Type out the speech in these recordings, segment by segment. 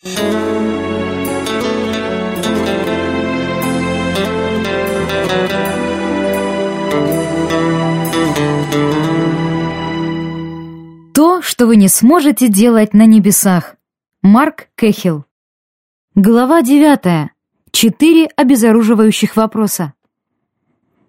То, что вы не сможете делать на небесах. Марк Кэхилл. Глава девятая. Четыре обезоруживающих вопроса.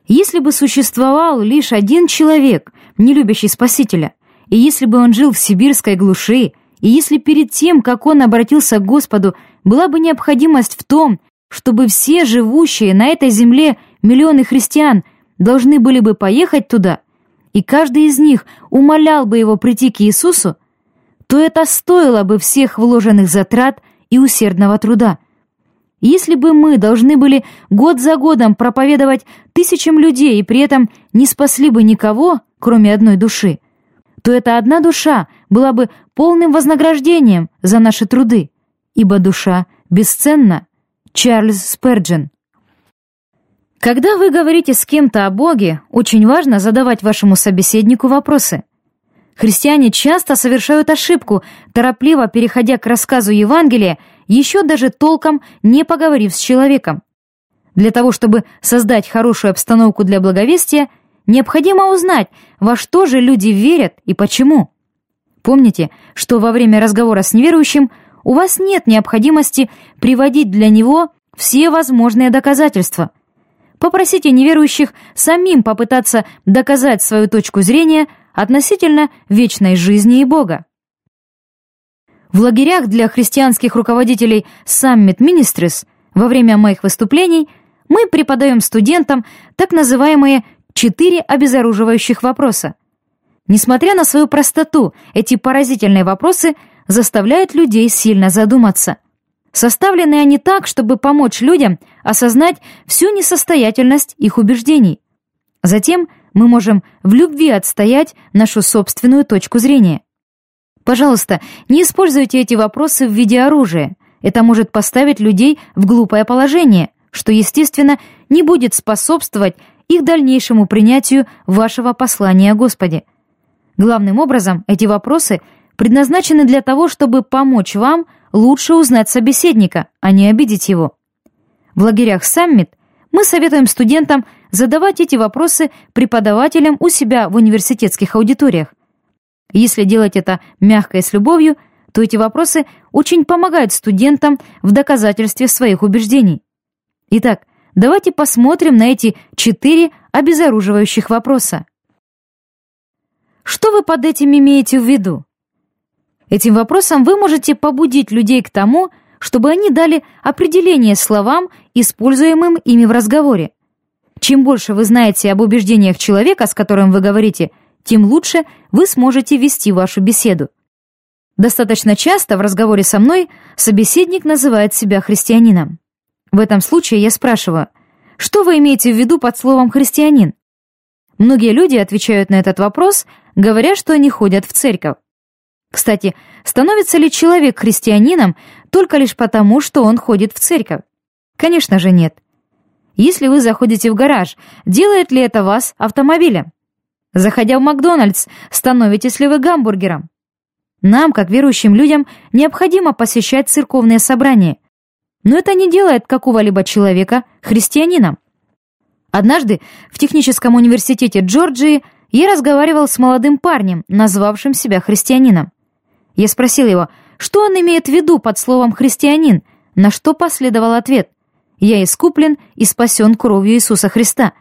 Если бы существовал лишь один человек, не любящий Спасителя, и если бы он жил в сибирской глуши, и если перед тем, как он обратился к Господу, была бы необходимость в том, чтобы все живущие на этой земле миллионы христиан должны были бы поехать туда, и каждый из них умолял бы его прийти к Иисусу, то это стоило бы всех вложенных затрат и усердного труда. Если бы мы должны были год за годом проповедовать тысячам людей и при этом не спасли бы никого, кроме одной души, то эта одна душа была бы полным вознаграждением за наши труды, ибо душа бесценна. Чарльз Сперджен Когда вы говорите с кем-то о Боге, очень важно задавать вашему собеседнику вопросы. Христиане часто совершают ошибку, торопливо переходя к рассказу Евангелия, еще даже толком не поговорив с человеком. Для того, чтобы создать хорошую обстановку для благовестия, необходимо узнать, во что же люди верят и почему. Помните, что во время разговора с неверующим у вас нет необходимости приводить для него все возможные доказательства. Попросите неверующих самим попытаться доказать свою точку зрения – относительно вечной жизни и Бога. В лагерях для христианских руководителей Summit Ministries во время моих выступлений мы преподаем студентам так называемые «четыре обезоруживающих вопроса». Несмотря на свою простоту, эти поразительные вопросы заставляют людей сильно задуматься. Составлены они так, чтобы помочь людям осознать всю несостоятельность их убеждений. Затем мы можем в любви отстоять нашу собственную точку зрения. Пожалуйста, не используйте эти вопросы в виде оружия. Это может поставить людей в глупое положение, что, естественно, не будет способствовать их дальнейшему принятию вашего послания о Господе. Главным образом, эти вопросы предназначены для того, чтобы помочь вам лучше узнать собеседника, а не обидеть его. В лагерях «Саммит» мы советуем студентам задавать эти вопросы преподавателям у себя в университетских аудиториях. Если делать это мягко и с любовью, то эти вопросы очень помогают студентам в доказательстве своих убеждений. Итак, давайте посмотрим на эти четыре обезоруживающих вопроса. Что вы под этим имеете в виду? Этим вопросом вы можете побудить людей к тому, чтобы они дали определение словам, используемым ими в разговоре. Чем больше вы знаете об убеждениях человека, с которым вы говорите, тем лучше вы сможете вести вашу беседу. Достаточно часто в разговоре со мной собеседник называет себя христианином. В этом случае я спрашиваю, что вы имеете в виду под словом «христианин»? Многие люди отвечают на этот вопрос, говоря, что они ходят в церковь. Кстати, становится ли человек христианином только лишь потому, что он ходит в церковь? Конечно же нет. Если вы заходите в гараж, делает ли это вас автомобилем? Заходя в Макдональдс, становитесь ли вы гамбургером? Нам, как верующим людям, необходимо посещать церковные собрания. Но это не делает какого-либо человека христианином. Однажды в техническом университете Джорджии я разговаривал с молодым парнем, назвавшим себя христианином. Я спросил его, что он имеет в виду под словом «христианин», на что последовал ответ я искуплен и спасен кровью Иисуса Христа.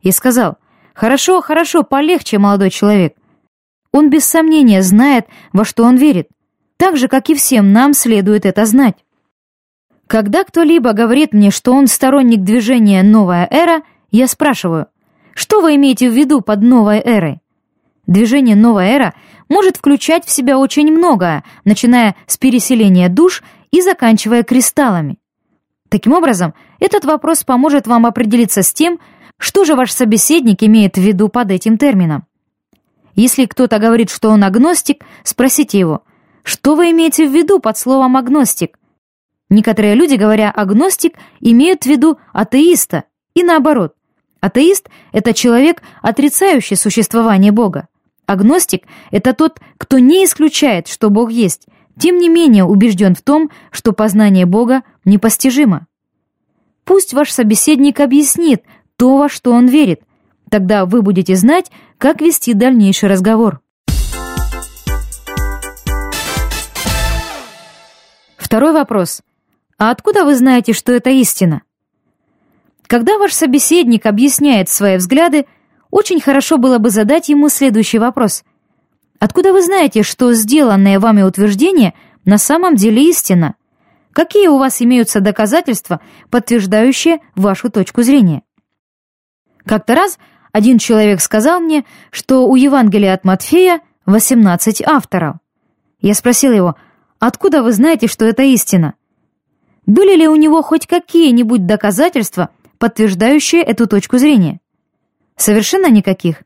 И сказал, хорошо, хорошо, полегче, молодой человек. Он без сомнения знает, во что он верит, так же, как и всем нам следует это знать. Когда кто-либо говорит мне, что он сторонник движения «Новая эра», я спрашиваю, что вы имеете в виду под «Новой эрой»? Движение «Новая эра» может включать в себя очень многое, начиная с переселения душ и заканчивая кристаллами. Таким образом, этот вопрос поможет вам определиться с тем, что же ваш собеседник имеет в виду под этим термином. Если кто-то говорит, что он агностик, спросите его, что вы имеете в виду под словом агностик? Некоторые люди, говоря агностик, имеют в виду атеиста, и наоборот. Атеист — это человек, отрицающий существование Бога. Агностик — это тот, кто не исключает, что Бог есть, тем не менее убежден в том, что познание Бога непостижимо. Пусть ваш собеседник объяснит то, во что он верит. Тогда вы будете знать, как вести дальнейший разговор. Второй вопрос. А откуда вы знаете, что это истина? Когда ваш собеседник объясняет свои взгляды, очень хорошо было бы задать ему следующий вопрос. Откуда вы знаете, что сделанное вами утверждение на самом деле истина? Какие у вас имеются доказательства, подтверждающие вашу точку зрения? Как-то раз один человек сказал мне, что у Евангелия от Матфея 18 авторов. Я спросил его, откуда вы знаете, что это истина? Были ли у него хоть какие-нибудь доказательства, подтверждающие эту точку зрения? Совершенно никаких.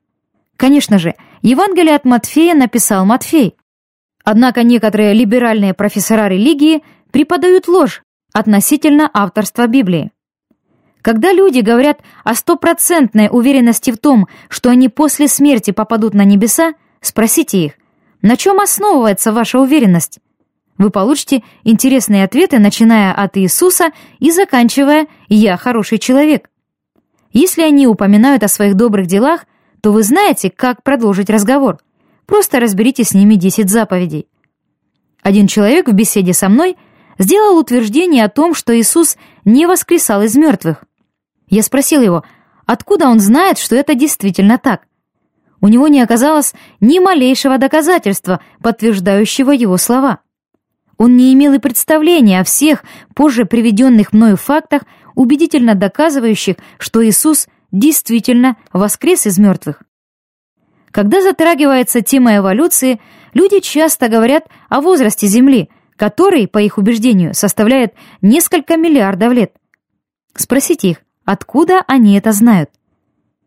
Конечно же, Евангелие от Матфея написал Матфей. Однако некоторые либеральные профессора религии преподают ложь относительно авторства Библии. Когда люди говорят о стопроцентной уверенности в том, что они после смерти попадут на небеса, спросите их, на чем основывается ваша уверенность? Вы получите интересные ответы, начиная от Иисуса и заканчивая «Я хороший человек». Если они упоминают о своих добрых делах, то вы знаете, как продолжить разговор. Просто разберите с ними 10 заповедей. Один человек в беседе со мной – сделал утверждение о том, что Иисус не воскресал из мертвых. Я спросил его, откуда он знает, что это действительно так. У него не оказалось ни малейшего доказательства, подтверждающего его слова. Он не имел и представления о всех позже приведенных мною фактах, убедительно доказывающих, что Иисус действительно воскрес из мертвых. Когда затрагивается тема эволюции, люди часто говорят о возрасте Земли – который, по их убеждению, составляет несколько миллиардов лет. Спросите их, откуда они это знают.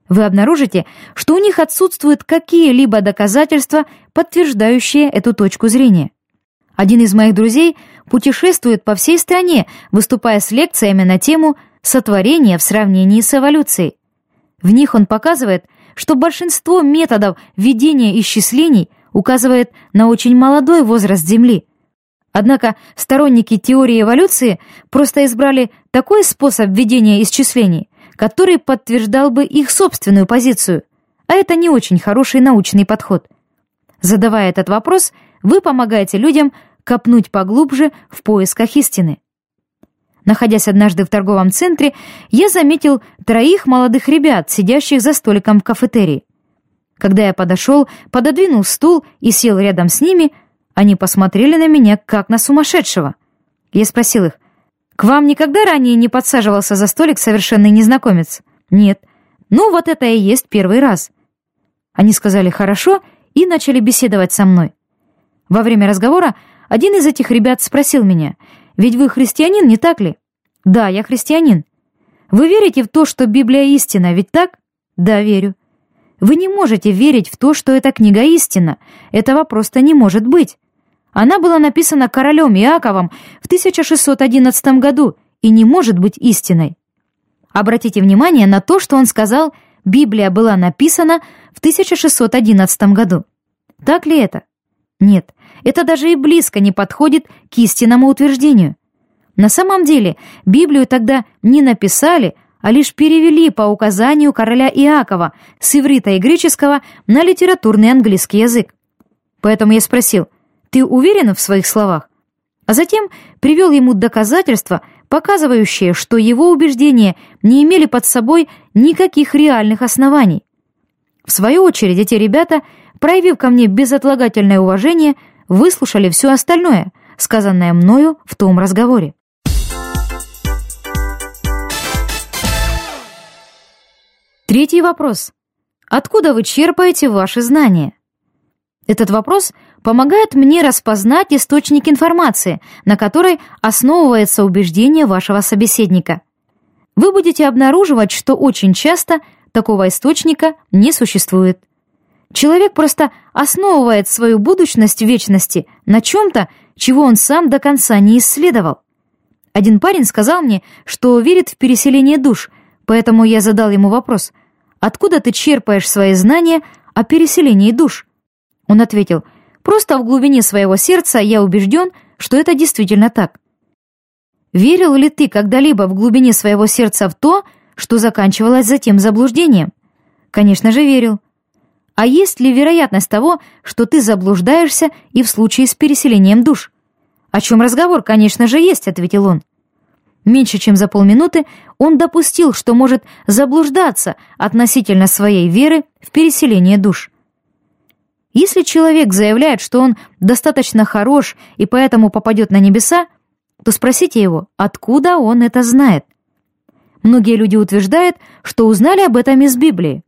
Вы обнаружите, что у них отсутствуют какие-либо доказательства, подтверждающие эту точку зрения. Один из моих друзей путешествует по всей стране, выступая с лекциями на тему «Сотворение в сравнении с эволюцией». В них он показывает, что большинство методов ведения исчислений указывает на очень молодой возраст Земли – Однако сторонники теории эволюции просто избрали такой способ ведения исчислений, который подтверждал бы их собственную позицию, а это не очень хороший научный подход. Задавая этот вопрос, вы помогаете людям копнуть поглубже в поисках истины. Находясь однажды в торговом центре, я заметил троих молодых ребят, сидящих за столиком в кафетерии. Когда я подошел, пододвинул стул и сел рядом с ними – они посмотрели на меня, как на сумасшедшего. Я спросил их, «К вам никогда ранее не подсаживался за столик совершенный незнакомец?» «Нет». «Ну, вот это и есть первый раз». Они сказали «хорошо» и начали беседовать со мной. Во время разговора один из этих ребят спросил меня, «Ведь вы христианин, не так ли?» «Да, я христианин». «Вы верите в то, что Библия истина, ведь так?» «Да, верю». «Вы не можете верить в то, что эта книга истина. Этого просто не может быть. Она была написана королем Иаковом в 1611 году и не может быть истиной. Обратите внимание на то, что он сказал, Библия была написана в 1611 году. Так ли это? Нет, это даже и близко не подходит к истинному утверждению. На самом деле, Библию тогда не написали, а лишь перевели по указанию короля Иакова с иврита и греческого на литературный английский язык. Поэтому я спросил, ты уверен в своих словах? А затем привел ему доказательства, показывающие, что его убеждения не имели под собой никаких реальных оснований. В свою очередь эти ребята, проявив ко мне безотлагательное уважение, выслушали все остальное, сказанное мною в том разговоре. Третий вопрос. Откуда вы черпаете ваши знания? Этот вопрос помогает мне распознать источник информации, на которой основывается убеждение вашего собеседника. Вы будете обнаруживать, что очень часто такого источника не существует. Человек просто основывает свою будущность вечности на чем-то, чего он сам до конца не исследовал. Один парень сказал мне, что верит в переселение душ, поэтому я задал ему вопрос, откуда ты черпаешь свои знания о переселении душ? Он ответил – Просто в глубине своего сердца я убежден, что это действительно так. Верил ли ты когда-либо в глубине своего сердца в то, что заканчивалось затем заблуждением? Конечно же, верил. А есть ли вероятность того, что ты заблуждаешься и в случае с переселением душ? О чем разговор, конечно же, есть, ответил он. Меньше чем за полминуты он допустил, что может заблуждаться относительно своей веры в переселение душ. Если человек заявляет, что он достаточно хорош и поэтому попадет на небеса, то спросите его, откуда он это знает. Многие люди утверждают, что узнали об этом из Библии.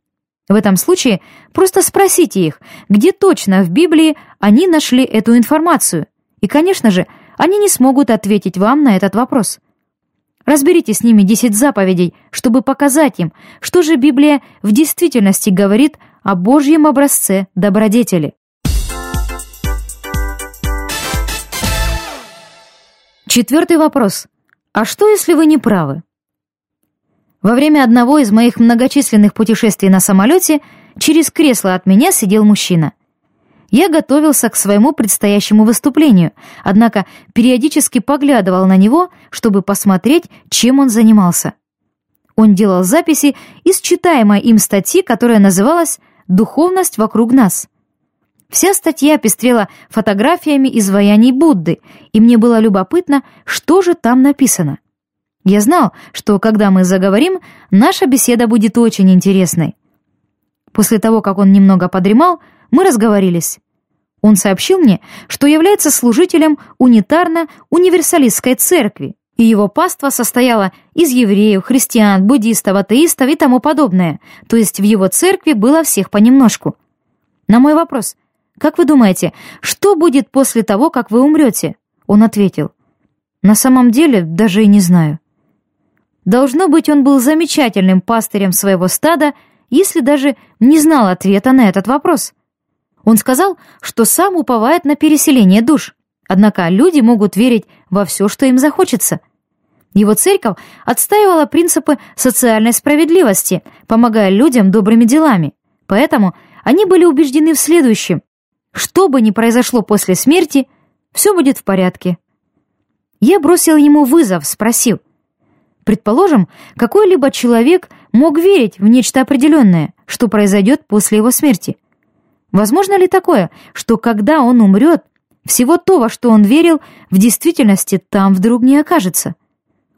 В этом случае просто спросите их, где точно в Библии они нашли эту информацию. И, конечно же, они не смогут ответить вам на этот вопрос. Разберите с ними десять заповедей, чтобы показать им, что же Библия в действительности говорит о Божьем образце добродетели. Четвертый вопрос. А что, если вы не правы? Во время одного из моих многочисленных путешествий на самолете через кресло от меня сидел мужчина. Я готовился к своему предстоящему выступлению, однако периодически поглядывал на него, чтобы посмотреть, чем он занимался. Он делал записи из читаемой им статьи, которая называлась «Духовность вокруг нас». Вся статья пестрела фотографиями изваяний Будды, и мне было любопытно, что же там написано. Я знал, что когда мы заговорим, наша беседа будет очень интересной. После того, как он немного подремал, мы разговорились. Он сообщил мне, что является служителем унитарно-универсалистской церкви, и его паства состояла из евреев, христиан, буддистов, атеистов и тому подобное, то есть в его церкви было всех понемножку. На мой вопрос, «Как вы думаете, что будет после того, как вы умрете?» Он ответил, «На самом деле даже и не знаю». Должно быть, он был замечательным пастырем своего стада, если даже не знал ответа на этот вопрос. Он сказал, что сам уповает на переселение душ, однако люди могут верить во все, что им захочется. Его церковь отстаивала принципы социальной справедливости, помогая людям добрыми делами. Поэтому они были убеждены в следующем. Что бы ни произошло после смерти, все будет в порядке. Я бросил ему вызов, спросил. Предположим, какой-либо человек мог верить в нечто определенное, что произойдет после его смерти. Возможно ли такое, что когда он умрет, всего то, во что он верил, в действительности там вдруг не окажется?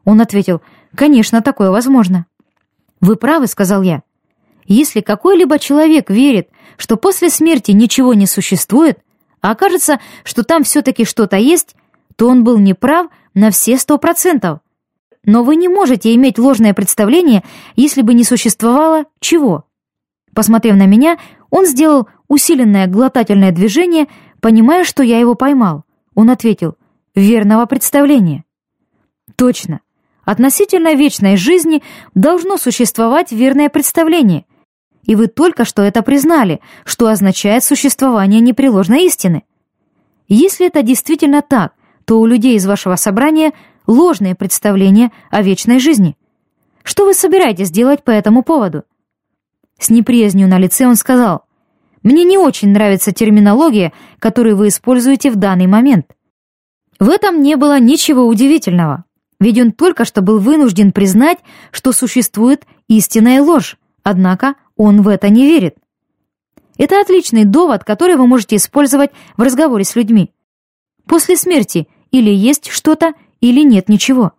Он ответил, конечно, такое возможно. Вы правы, сказал я. Если какой-либо человек верит, что после смерти ничего не существует, а окажется, что там все-таки что-то есть, то он был неправ на все сто процентов. Но вы не можете иметь ложное представление, если бы не существовало чего. Посмотрев на меня, он сделал усиленное глотательное движение, понимая, что я его поймал. Он ответил «верного представления». Точно. Относительно вечной жизни должно существовать верное представление. И вы только что это признали, что означает существование непреложной истины. Если это действительно так, то у людей из вашего собрания ложное представление о вечной жизни. Что вы собираетесь делать по этому поводу? С неприязнью на лице он сказал, «Мне не очень нравится терминология, которую вы используете в данный момент». В этом не было ничего удивительного, ведь он только что был вынужден признать, что существует истинная ложь, однако он в это не верит. Это отличный довод, который вы можете использовать в разговоре с людьми. После смерти или есть что-то, или нет ничего.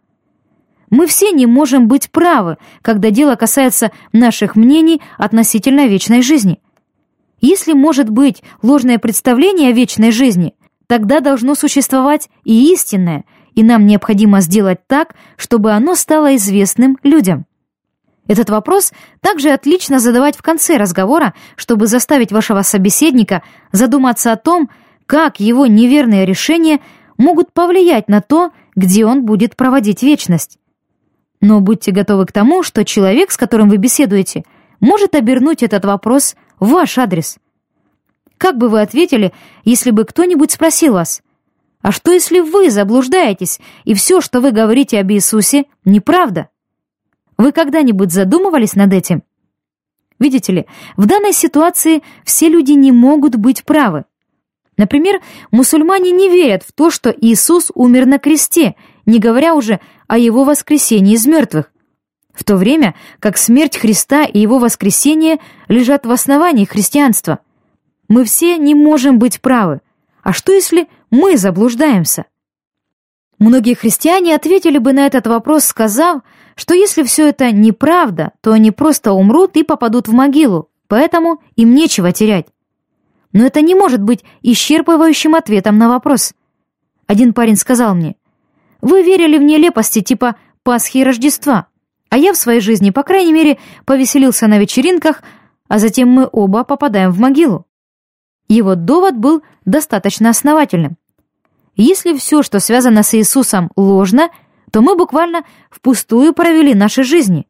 Мы все не можем быть правы, когда дело касается наших мнений относительно вечной жизни. Если может быть ложное представление о вечной жизни, тогда должно существовать и истинное, и нам необходимо сделать так, чтобы оно стало известным людям. Этот вопрос также отлично задавать в конце разговора, чтобы заставить вашего собеседника задуматься о том, как его неверные решения могут повлиять на то, где он будет проводить вечность. Но будьте готовы к тому, что человек, с которым вы беседуете, может обернуть этот вопрос в ваш адрес. Как бы вы ответили, если бы кто-нибудь спросил вас, «А что, если вы заблуждаетесь, и все, что вы говорите об Иисусе, неправда?» Вы когда-нибудь задумывались над этим? Видите ли, в данной ситуации все люди не могут быть правы. Например, мусульмане не верят в то, что Иисус умер на кресте, не говоря уже о его воскресении из мертвых, в то время как смерть Христа и его воскресение лежат в основании христианства. Мы все не можем быть правы. А что если мы заблуждаемся? Многие христиане ответили бы на этот вопрос, сказав, что если все это неправда, то они просто умрут и попадут в могилу, поэтому им нечего терять. Но это не может быть исчерпывающим ответом на вопрос. Один парень сказал мне, «Вы верили в нелепости типа Пасхи и Рождества, а я в своей жизни, по крайней мере, повеселился на вечеринках, а затем мы оба попадаем в могилу». Его довод был достаточно основательным. Если все, что связано с Иисусом, ложно, то мы буквально впустую провели наши жизни.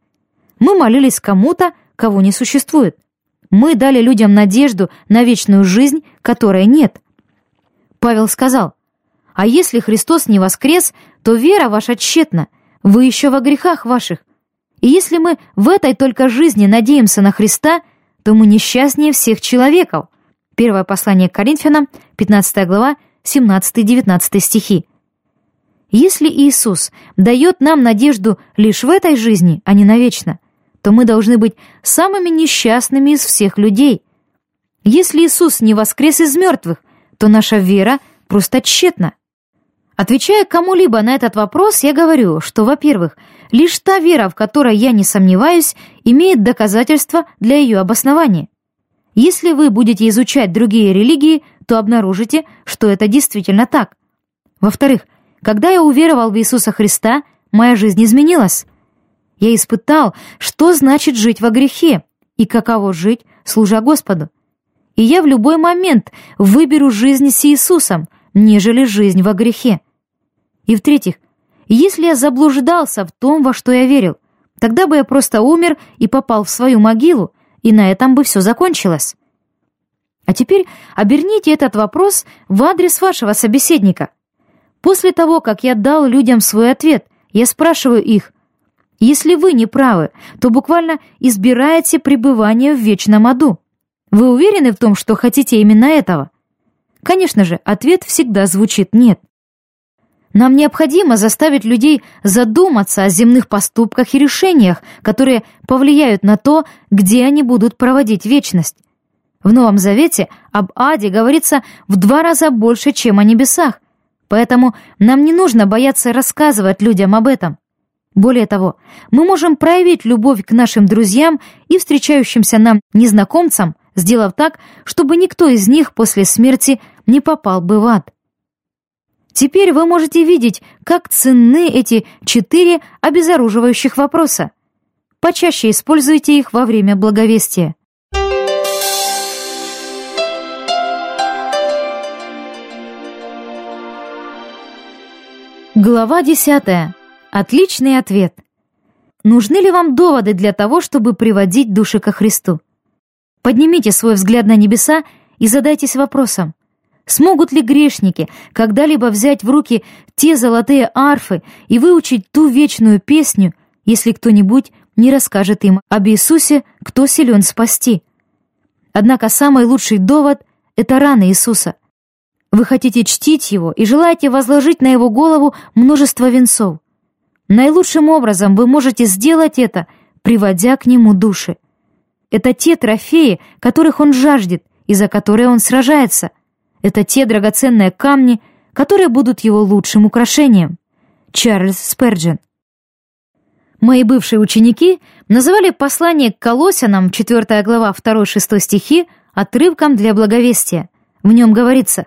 Мы молились кому-то, кого не существует. Мы дали людям надежду на вечную жизнь, которой нет. Павел сказал, «А если Христос не воскрес, то вера ваша тщетна, вы еще во грехах ваших. И если мы в этой только жизни надеемся на Христа, то мы несчастнее всех человеков». Первое послание к Коринфянам, 15 глава, 17-19 стихи. Если Иисус дает нам надежду лишь в этой жизни, а не навечно, то мы должны быть самыми несчастными из всех людей. Если Иисус не воскрес из мертвых, то наша вера просто тщетна. Отвечая кому-либо на этот вопрос, я говорю, что, во-первых, лишь та вера, в которой я не сомневаюсь, имеет доказательства для ее обоснования. Если вы будете изучать другие религии, то обнаружите, что это действительно так. Во-вторых, когда я уверовал в Иисуса Христа, моя жизнь изменилась. Я испытал, что значит жить во грехе и каково жить, служа Господу. И я в любой момент выберу жизнь с Иисусом, нежели жизнь во грехе. И в-третьих, если я заблуждался в том, во что я верил, тогда бы я просто умер и попал в свою могилу, и на этом бы все закончилось. А теперь оберните этот вопрос в адрес вашего собеседника. После того, как я дал людям свой ответ, я спрашиваю их, если вы не правы, то буквально избираете пребывание в вечном аду. Вы уверены в том, что хотите именно этого? Конечно же, ответ всегда звучит «нет». Нам необходимо заставить людей задуматься о земных поступках и решениях, которые повлияют на то, где они будут проводить вечность. В Новом Завете об аде говорится в два раза больше, чем о небесах, поэтому нам не нужно бояться рассказывать людям об этом. Более того, мы можем проявить любовь к нашим друзьям и встречающимся нам незнакомцам, сделав так, чтобы никто из них после смерти не попал бы в ад. Теперь вы можете видеть, как ценны эти четыре обезоруживающих вопроса. Почаще используйте их во время благовестия. Глава десятая. Отличный ответ. Нужны ли вам доводы для того, чтобы приводить души ко Христу? Поднимите свой взгляд на небеса и задайтесь вопросом, смогут ли грешники когда-либо взять в руки те золотые арфы и выучить ту вечную песню, если кто-нибудь не расскажет им об Иисусе, кто силен спасти? Однако самый лучший довод — это раны Иисуса. Вы хотите чтить Его и желаете возложить на Его голову множество венцов. Наилучшим образом вы можете сделать это, приводя к нему души. Это те трофеи, которых он жаждет и за которые он сражается. Это те драгоценные камни, которые будут его лучшим украшением. Чарльз Сперджин. Мои бывшие ученики называли послание к Колосянам, 4 глава 2-6 стихи, отрывком для благовестия. В нем говорится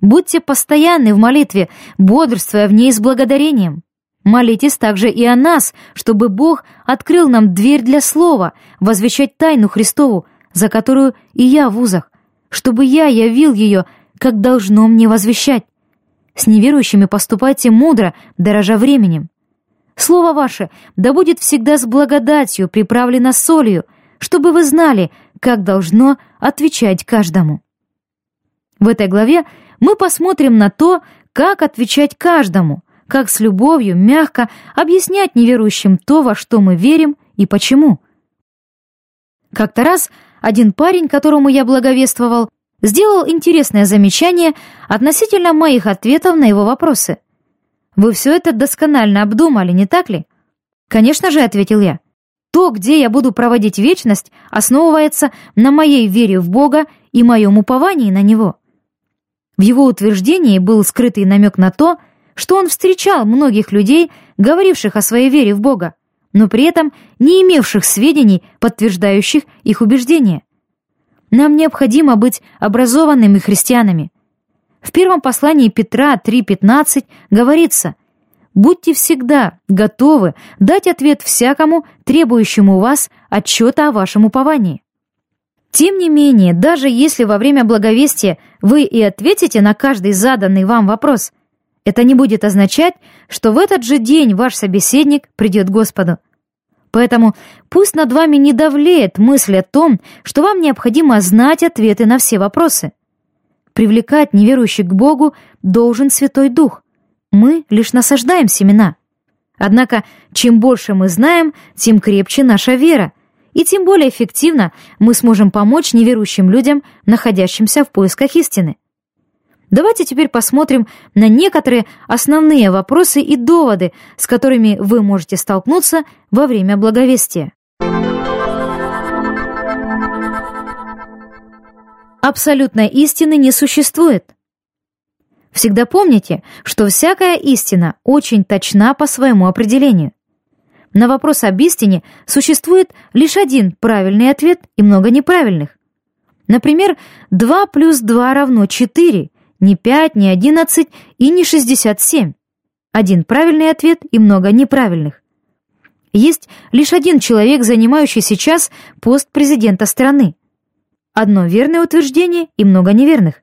«Будьте постоянны в молитве, бодрствуя в ней с благодарением». Молитесь также и о нас, чтобы Бог открыл нам дверь для слова, возвещать тайну Христову, за которую и я в узах, чтобы я явил ее, как должно мне возвещать. С неверующими поступайте мудро, дорожа временем. Слово ваше да будет всегда с благодатью приправлено солью, чтобы вы знали, как должно отвечать каждому. В этой главе мы посмотрим на то, как отвечать каждому, как с любовью, мягко объяснять неверующим то, во что мы верим и почему. Как-то раз один парень, которому я благовествовал, сделал интересное замечание относительно моих ответов на его вопросы. «Вы все это досконально обдумали, не так ли?» «Конечно же», — ответил я. «То, где я буду проводить вечность, основывается на моей вере в Бога и моем уповании на Него». В его утверждении был скрытый намек на то, что он встречал многих людей, говоривших о своей вере в Бога, но при этом не имевших сведений, подтверждающих их убеждения. Нам необходимо быть образованными христианами. В первом послании Петра 3.15 говорится «Будьте всегда готовы дать ответ всякому, требующему у вас отчета о вашем уповании». Тем не менее, даже если во время благовестия вы и ответите на каждый заданный вам вопрос, это не будет означать, что в этот же день ваш собеседник придет к Господу. Поэтому пусть над вами не давлеет мысль о том, что вам необходимо знать ответы на все вопросы. Привлекать неверующих к Богу должен Святой Дух. Мы лишь насаждаем семена. Однако, чем больше мы знаем, тем крепче наша вера, и тем более эффективно мы сможем помочь неверующим людям, находящимся в поисках истины. Давайте теперь посмотрим на некоторые основные вопросы и доводы, с которыми вы можете столкнуться во время благовестия. Абсолютной истины не существует. Всегда помните, что всякая истина очень точна по своему определению. На вопрос об истине существует лишь один правильный ответ и много неправильных. Например, 2 плюс 2 равно 4, не 5, не 11 и не 67. Один правильный ответ и много неправильных. Есть лишь один человек, занимающий сейчас пост президента страны. Одно верное утверждение и много неверных.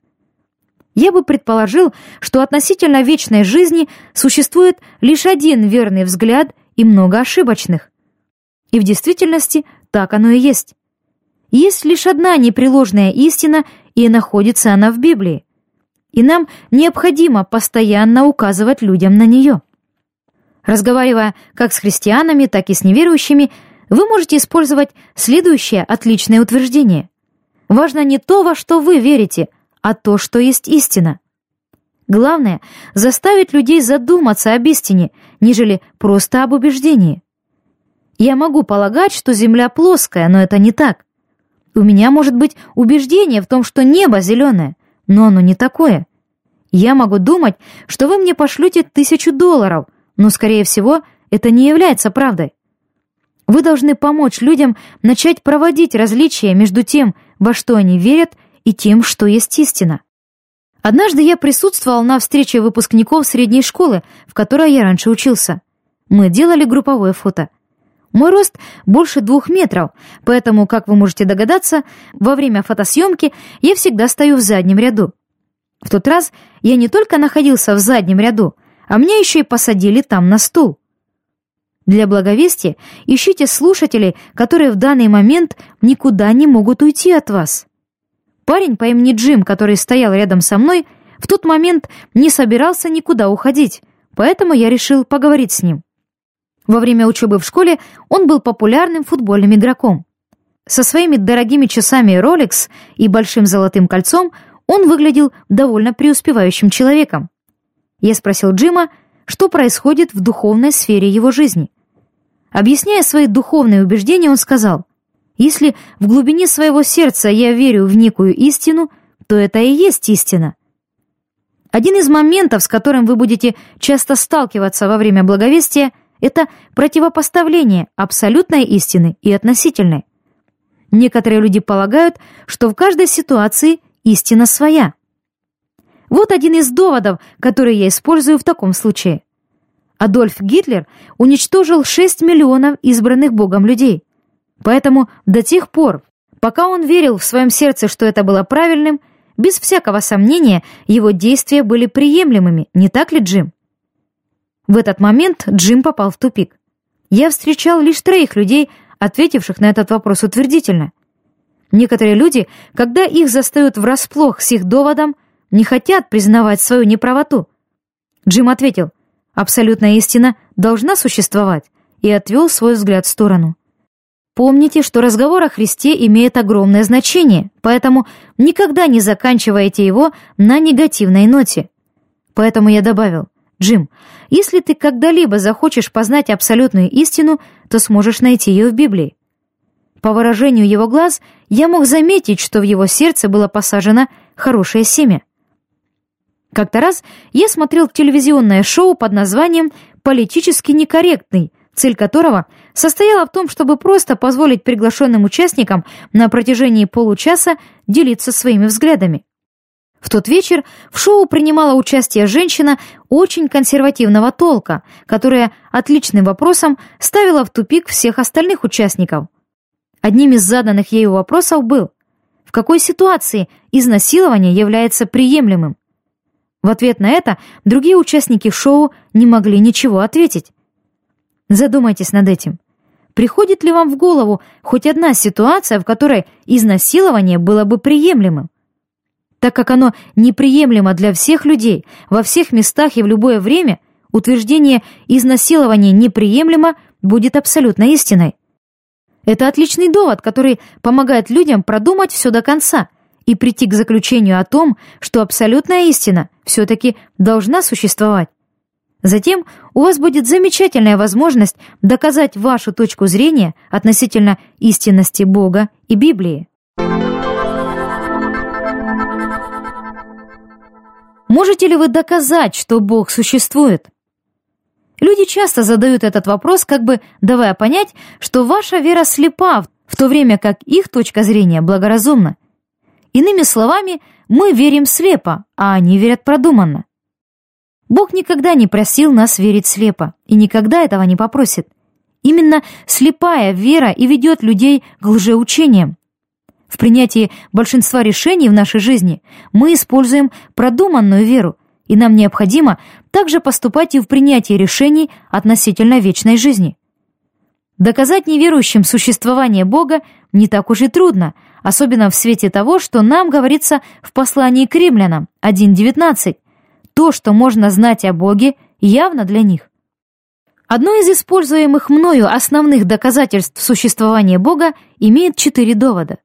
Я бы предположил, что относительно вечной жизни существует лишь один верный взгляд и много ошибочных. И в действительности так оно и есть. Есть лишь одна непреложная истина, и находится она в Библии и нам необходимо постоянно указывать людям на нее. Разговаривая как с христианами, так и с неверующими, вы можете использовать следующее отличное утверждение. Важно не то, во что вы верите, а то, что есть истина. Главное — заставить людей задуматься об истине, нежели просто об убеждении. Я могу полагать, что Земля плоская, но это не так. У меня может быть убеждение в том, что небо зеленое, но оно не такое. Я могу думать, что вы мне пошлете тысячу долларов, но, скорее всего, это не является правдой. Вы должны помочь людям начать проводить различия между тем, во что они верят, и тем, что есть истина. Однажды я присутствовал на встрече выпускников средней школы, в которой я раньше учился. Мы делали групповое фото. Мой рост больше двух метров, поэтому, как вы можете догадаться, во время фотосъемки я всегда стою в заднем ряду. В тот раз я не только находился в заднем ряду, а меня еще и посадили там на стул. Для благовестия ищите слушателей, которые в данный момент никуда не могут уйти от вас. Парень по имени Джим, который стоял рядом со мной, в тот момент не собирался никуда уходить, поэтому я решил поговорить с ним. Во время учебы в школе он был популярным футбольным игроком. Со своими дорогими часами Rolex и большим золотым кольцом он выглядел довольно преуспевающим человеком. Я спросил Джима, что происходит в духовной сфере его жизни. Объясняя свои духовные убеждения, он сказал, «Если в глубине своего сердца я верю в некую истину, то это и есть истина». Один из моментов, с которым вы будете часто сталкиваться во время благовестия – это противопоставление абсолютной истины и относительной. Некоторые люди полагают, что в каждой ситуации истина своя. Вот один из доводов, который я использую в таком случае. Адольф Гитлер уничтожил 6 миллионов избранных Богом людей. Поэтому до тех пор, пока он верил в своем сердце, что это было правильным, без всякого сомнения его действия были приемлемыми, не так ли, Джим? В этот момент Джим попал в тупик. Я встречал лишь троих людей, ответивших на этот вопрос утвердительно. Некоторые люди, когда их застают врасплох с их доводом, не хотят признавать свою неправоту. Джим ответил, абсолютная истина должна существовать, и отвел свой взгляд в сторону. Помните, что разговор о Христе имеет огромное значение, поэтому никогда не заканчивайте его на негативной ноте. Поэтому я добавил, Джим, если ты когда-либо захочешь познать абсолютную истину, то сможешь найти ее в Библии. По выражению его глаз я мог заметить, что в его сердце было посажено хорошее семя. Как-то раз я смотрел телевизионное шоу под названием «Политически некорректный», цель которого состояла в том, чтобы просто позволить приглашенным участникам на протяжении получаса делиться своими взглядами. В тот вечер в шоу принимала участие женщина очень консервативного толка, которая отличным вопросом ставила в тупик всех остальных участников. Одним из заданных ею вопросов был, в какой ситуации изнасилование является приемлемым? В ответ на это другие участники шоу не могли ничего ответить. Задумайтесь над этим. Приходит ли вам в голову хоть одна ситуация, в которой изнасилование было бы приемлемым? Так как оно неприемлемо для всех людей, во всех местах и в любое время, утверждение «изнасилование неприемлемо» будет абсолютно истиной. Это отличный довод, который помогает людям продумать все до конца и прийти к заключению о том, что абсолютная истина все-таки должна существовать. Затем у вас будет замечательная возможность доказать вашу точку зрения относительно истинности Бога и Библии. Можете ли вы доказать, что Бог существует? Люди часто задают этот вопрос, как бы давая понять, что ваша вера слепа, в то время как их точка зрения благоразумна. Иными словами, мы верим слепо, а они верят продуманно. Бог никогда не просил нас верить слепо и никогда этого не попросит. Именно слепая вера и ведет людей к лжеучениям. В принятии большинства решений в нашей жизни мы используем продуманную веру, и нам необходимо также поступать и в принятии решений относительно вечной жизни. Доказать неверующим существование Бога не так уж и трудно, особенно в свете того, что нам говорится в послании к римлянам 1.19. То, что можно знать о Боге, явно для них. Одно из используемых мною основных доказательств существования Бога имеет четыре довода.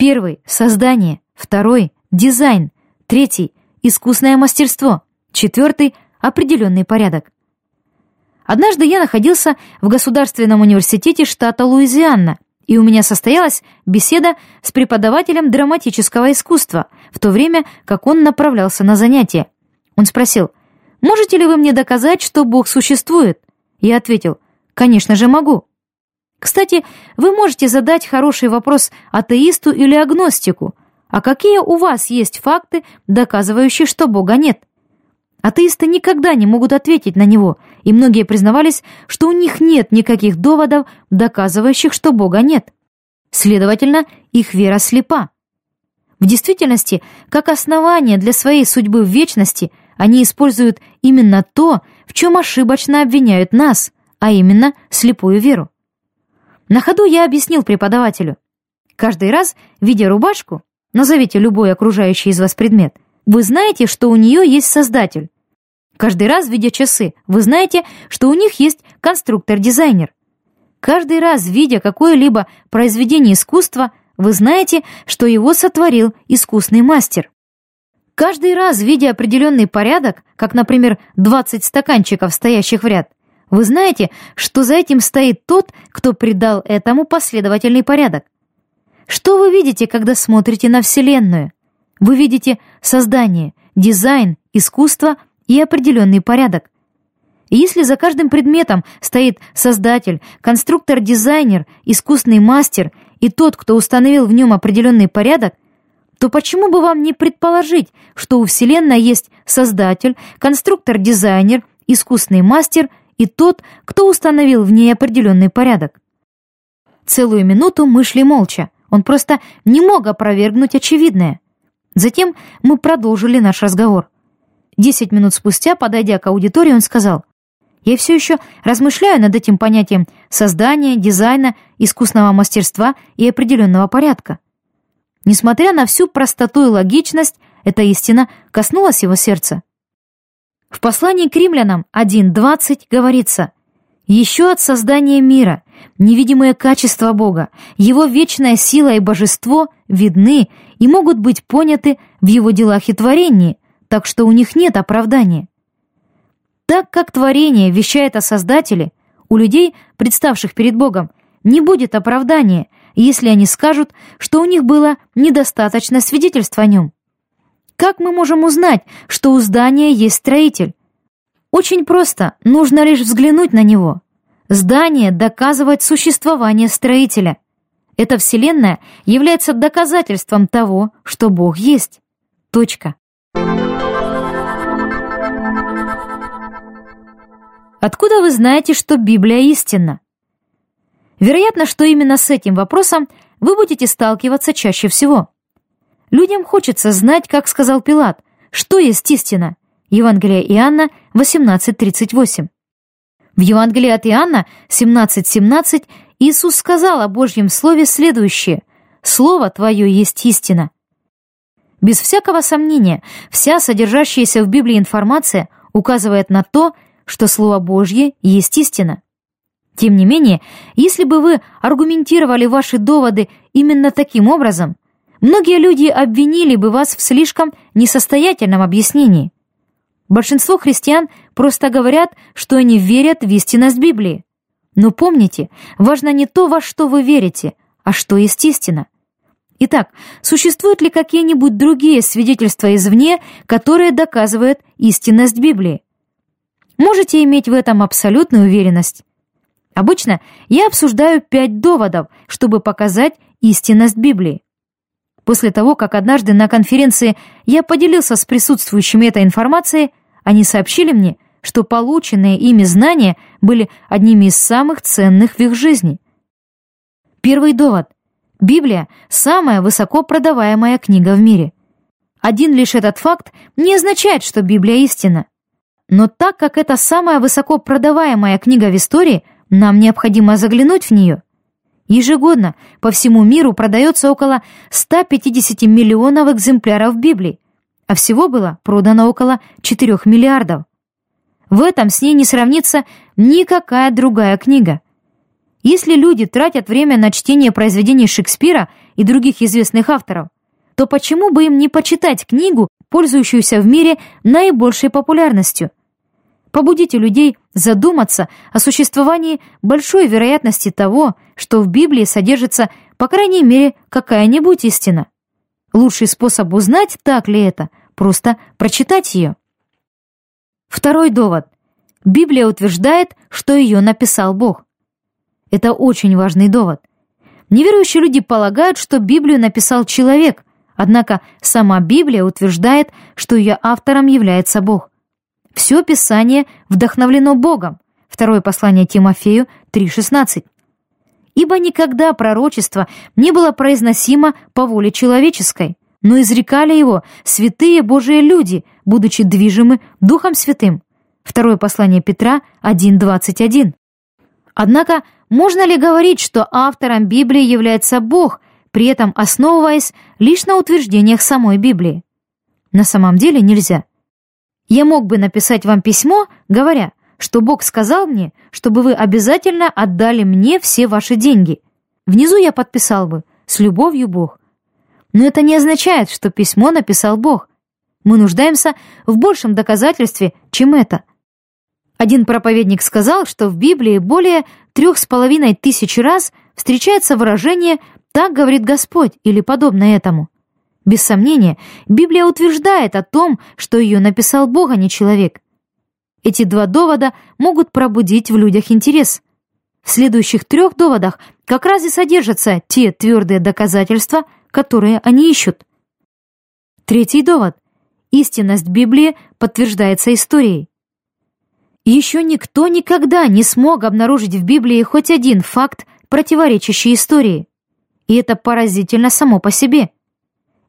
Первый — создание, второй — дизайн, третий — искусное мастерство, четвертый — определенный порядок. Однажды я находился в Государственном университете штата Луизиана, и у меня состоялась беседа с преподавателем драматического искусства, в то время как он направлялся на занятия. Он спросил, «Можете ли вы мне доказать, что Бог существует?» Я ответил, «Конечно же могу». Кстати, вы можете задать хороший вопрос атеисту или агностику, а какие у вас есть факты, доказывающие, что Бога нет? Атеисты никогда не могут ответить на него, и многие признавались, что у них нет никаких доводов, доказывающих, что Бога нет. Следовательно, их вера слепа. В действительности, как основание для своей судьбы в вечности, они используют именно то, в чем ошибочно обвиняют нас, а именно слепую веру. На ходу я объяснил преподавателю. Каждый раз, видя рубашку, назовите любой окружающий из вас предмет, вы знаете, что у нее есть создатель. Каждый раз, видя часы, вы знаете, что у них есть конструктор-дизайнер. Каждый раз, видя какое-либо произведение искусства, вы знаете, что его сотворил искусный мастер. Каждый раз, видя определенный порядок, как, например, 20 стаканчиков, стоящих в ряд, вы знаете, что за этим стоит тот, кто придал этому последовательный порядок. Что вы видите, когда смотрите на Вселенную? Вы видите создание, дизайн, искусство и определенный порядок. И если за каждым предметом стоит создатель, конструктор-дизайнер, искусный мастер и тот, кто установил в нем определенный порядок, то почему бы вам не предположить, что у Вселенной есть создатель, конструктор-дизайнер, искусный мастер и тот, кто установил в ней определенный порядок? Целую минуту мы шли молча. Он просто не мог опровергнуть очевидное. Затем мы продолжили наш разговор. Десять минут спустя, подойдя к аудитории, он сказал, «Я все еще размышляю над этим понятием создания, дизайна, искусного мастерства и определенного порядка. Несмотря на всю простоту и логичность, эта истина коснулась его сердца. В послании к римлянам 1.20 говорится «Еще от создания мира Невидимые качества Бога, Его вечная сила и божество видны и могут быть поняты в Его делах и творении, так что у них нет оправдания. Так как творение вещает о Создателе, у людей, представших перед Богом, не будет оправдания, если они скажут, что у них было недостаточно свидетельств о нем. Как мы можем узнать, что у здания есть строитель? Очень просто, нужно лишь взглянуть на него. Здание доказывает существование строителя. Эта вселенная является доказательством того, что Бог есть. Точка. Откуда вы знаете, что Библия истинна? Вероятно, что именно с этим вопросом вы будете сталкиваться чаще всего. Людям хочется знать, как сказал Пилат, что есть истина. Евангелие Иоанна 18.38. В Евангелии от Иоанна 17.17 Иисус сказал о Божьем Слове следующее «Слово Твое есть истина». Без всякого сомнения, вся содержащаяся в Библии информация указывает на то, что Слово Божье есть истина. Тем не менее, если бы вы аргументировали ваши доводы именно таким образом, многие люди обвинили бы вас в слишком несостоятельном объяснении. Большинство христиан просто говорят, что они верят в истинность Библии. Но помните, важно не то, во что вы верите, а что есть истина. Итак, существуют ли какие-нибудь другие свидетельства извне, которые доказывают истинность Библии? Можете иметь в этом абсолютную уверенность. Обычно я обсуждаю пять доводов, чтобы показать истинность Библии. После того, как однажды на конференции я поделился с присутствующими этой информацией, они сообщили мне, что полученные ими знания были одними из самых ценных в их жизни. Первый довод. Библия – самая высоко продаваемая книга в мире. Один лишь этот факт не означает, что Библия истина. Но так как это самая высоко продаваемая книга в истории – нам необходимо заглянуть в нее. Ежегодно по всему миру продается около 150 миллионов экземпляров Библии, а всего было продано около 4 миллиардов. В этом с ней не сравнится никакая другая книга. Если люди тратят время на чтение произведений Шекспира и других известных авторов, то почему бы им не почитать книгу, пользующуюся в мире наибольшей популярностью – побудите людей задуматься о существовании большой вероятности того, что в Библии содержится, по крайней мере, какая-нибудь истина. Лучший способ узнать, так ли это, просто прочитать ее. Второй довод. Библия утверждает, что ее написал Бог. Это очень важный довод. Неверующие люди полагают, что Библию написал человек, однако сама Библия утверждает, что ее автором является Бог. Все Писание вдохновлено Богом. Второе послание Тимофею 3,16. Ибо никогда пророчество не было произносимо по воле человеческой, но изрекали его святые Божии люди, будучи движимы Духом Святым. Второе послание Петра 1.21. Однако, можно ли говорить, что автором Библии является Бог, при этом основываясь лишь на утверждениях самой Библии? На самом деле нельзя. Я мог бы написать вам письмо, говоря, что Бог сказал мне, чтобы вы обязательно отдали мне все ваши деньги. Внизу я подписал бы «С любовью Бог». Но это не означает, что письмо написал Бог. Мы нуждаемся в большем доказательстве, чем это. Один проповедник сказал, что в Библии более трех с половиной тысяч раз встречается выражение «так говорит Господь» или подобное этому. Без сомнения, Библия утверждает о том, что ее написал Бог, а не человек. Эти два довода могут пробудить в людях интерес. В следующих трех доводах как раз и содержатся те твердые доказательства, которые они ищут. Третий довод. Истинность Библии подтверждается историей. Еще никто никогда не смог обнаружить в Библии хоть один факт, противоречащий истории. И это поразительно само по себе –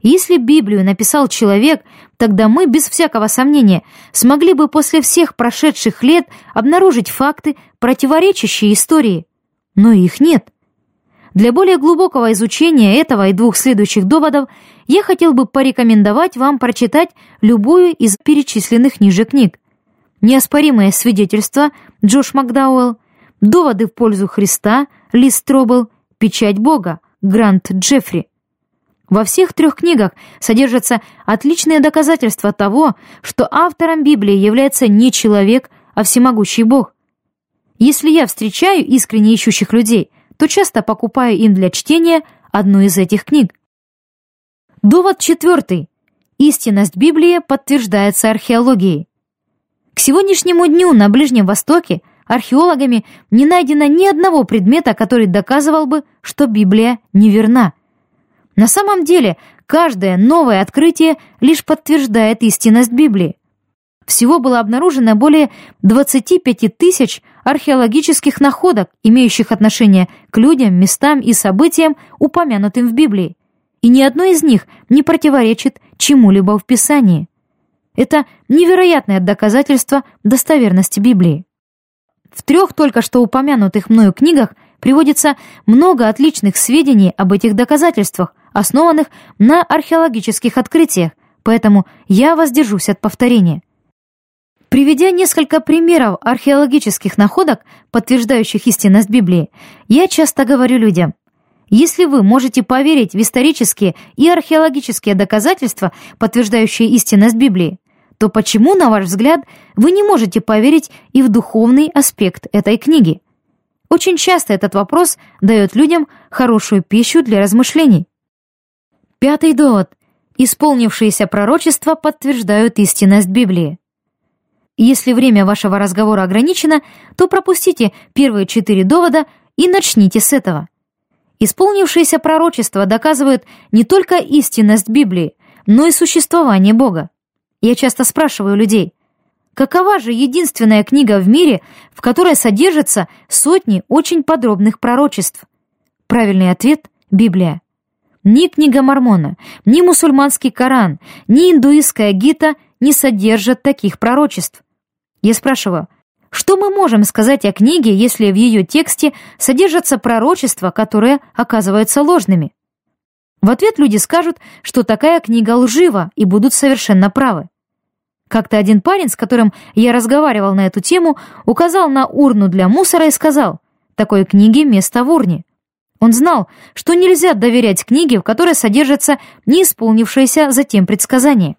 если Библию написал человек, тогда мы, без всякого сомнения, смогли бы после всех прошедших лет обнаружить факты, противоречащие истории. Но их нет. Для более глубокого изучения этого и двух следующих доводов я хотел бы порекомендовать вам прочитать любую из перечисленных ниже книг. «Неоспоримое свидетельство» Джош Макдауэлл, Доводы в пользу Христа, Ли Стробл, Печать Бога, Грант Джеффри. Во всех трех книгах содержатся отличные доказательства того, что автором Библии является не человек, а всемогущий Бог. Если я встречаю искренне ищущих людей, то часто покупаю им для чтения одну из этих книг. Довод четвертый. Истинность Библии подтверждается археологией. К сегодняшнему дню на Ближнем Востоке археологами не найдено ни одного предмета, который доказывал бы, что Библия неверна. На самом деле, каждое новое открытие лишь подтверждает истинность Библии. Всего было обнаружено более 25 тысяч археологических находок, имеющих отношение к людям, местам и событиям, упомянутым в Библии. И ни одно из них не противоречит чему-либо в Писании. Это невероятное доказательство достоверности Библии. В трех только что упомянутых мною книгах приводится много отличных сведений об этих доказательствах, основанных на археологических открытиях, поэтому я воздержусь от повторения. Приведя несколько примеров археологических находок, подтверждающих истинность Библии, я часто говорю людям, если вы можете поверить в исторические и археологические доказательства, подтверждающие истинность Библии, то почему, на ваш взгляд, вы не можете поверить и в духовный аспект этой книги? Очень часто этот вопрос дает людям хорошую пищу для размышлений. Пятый довод. Исполнившиеся пророчества подтверждают истинность Библии. Если время вашего разговора ограничено, то пропустите первые четыре довода и начните с этого. Исполнившиеся пророчества доказывают не только истинность Библии, но и существование Бога. Я часто спрашиваю людей, какова же единственная книга в мире, в которой содержатся сотни очень подробных пророчеств? Правильный ответ – Библия. Ни книга Мормона, ни мусульманский Коран, ни индуистская Гита не содержат таких пророчеств. Я спрашиваю, что мы можем сказать о книге, если в ее тексте содержатся пророчества, которые оказываются ложными? В ответ люди скажут, что такая книга лжива и будут совершенно правы. Как-то один парень, с которым я разговаривал на эту тему, указал на урну для мусора и сказал, «Такой книге место в урне». Он знал, что нельзя доверять книге, в которой содержатся неисполнившиеся затем предсказания.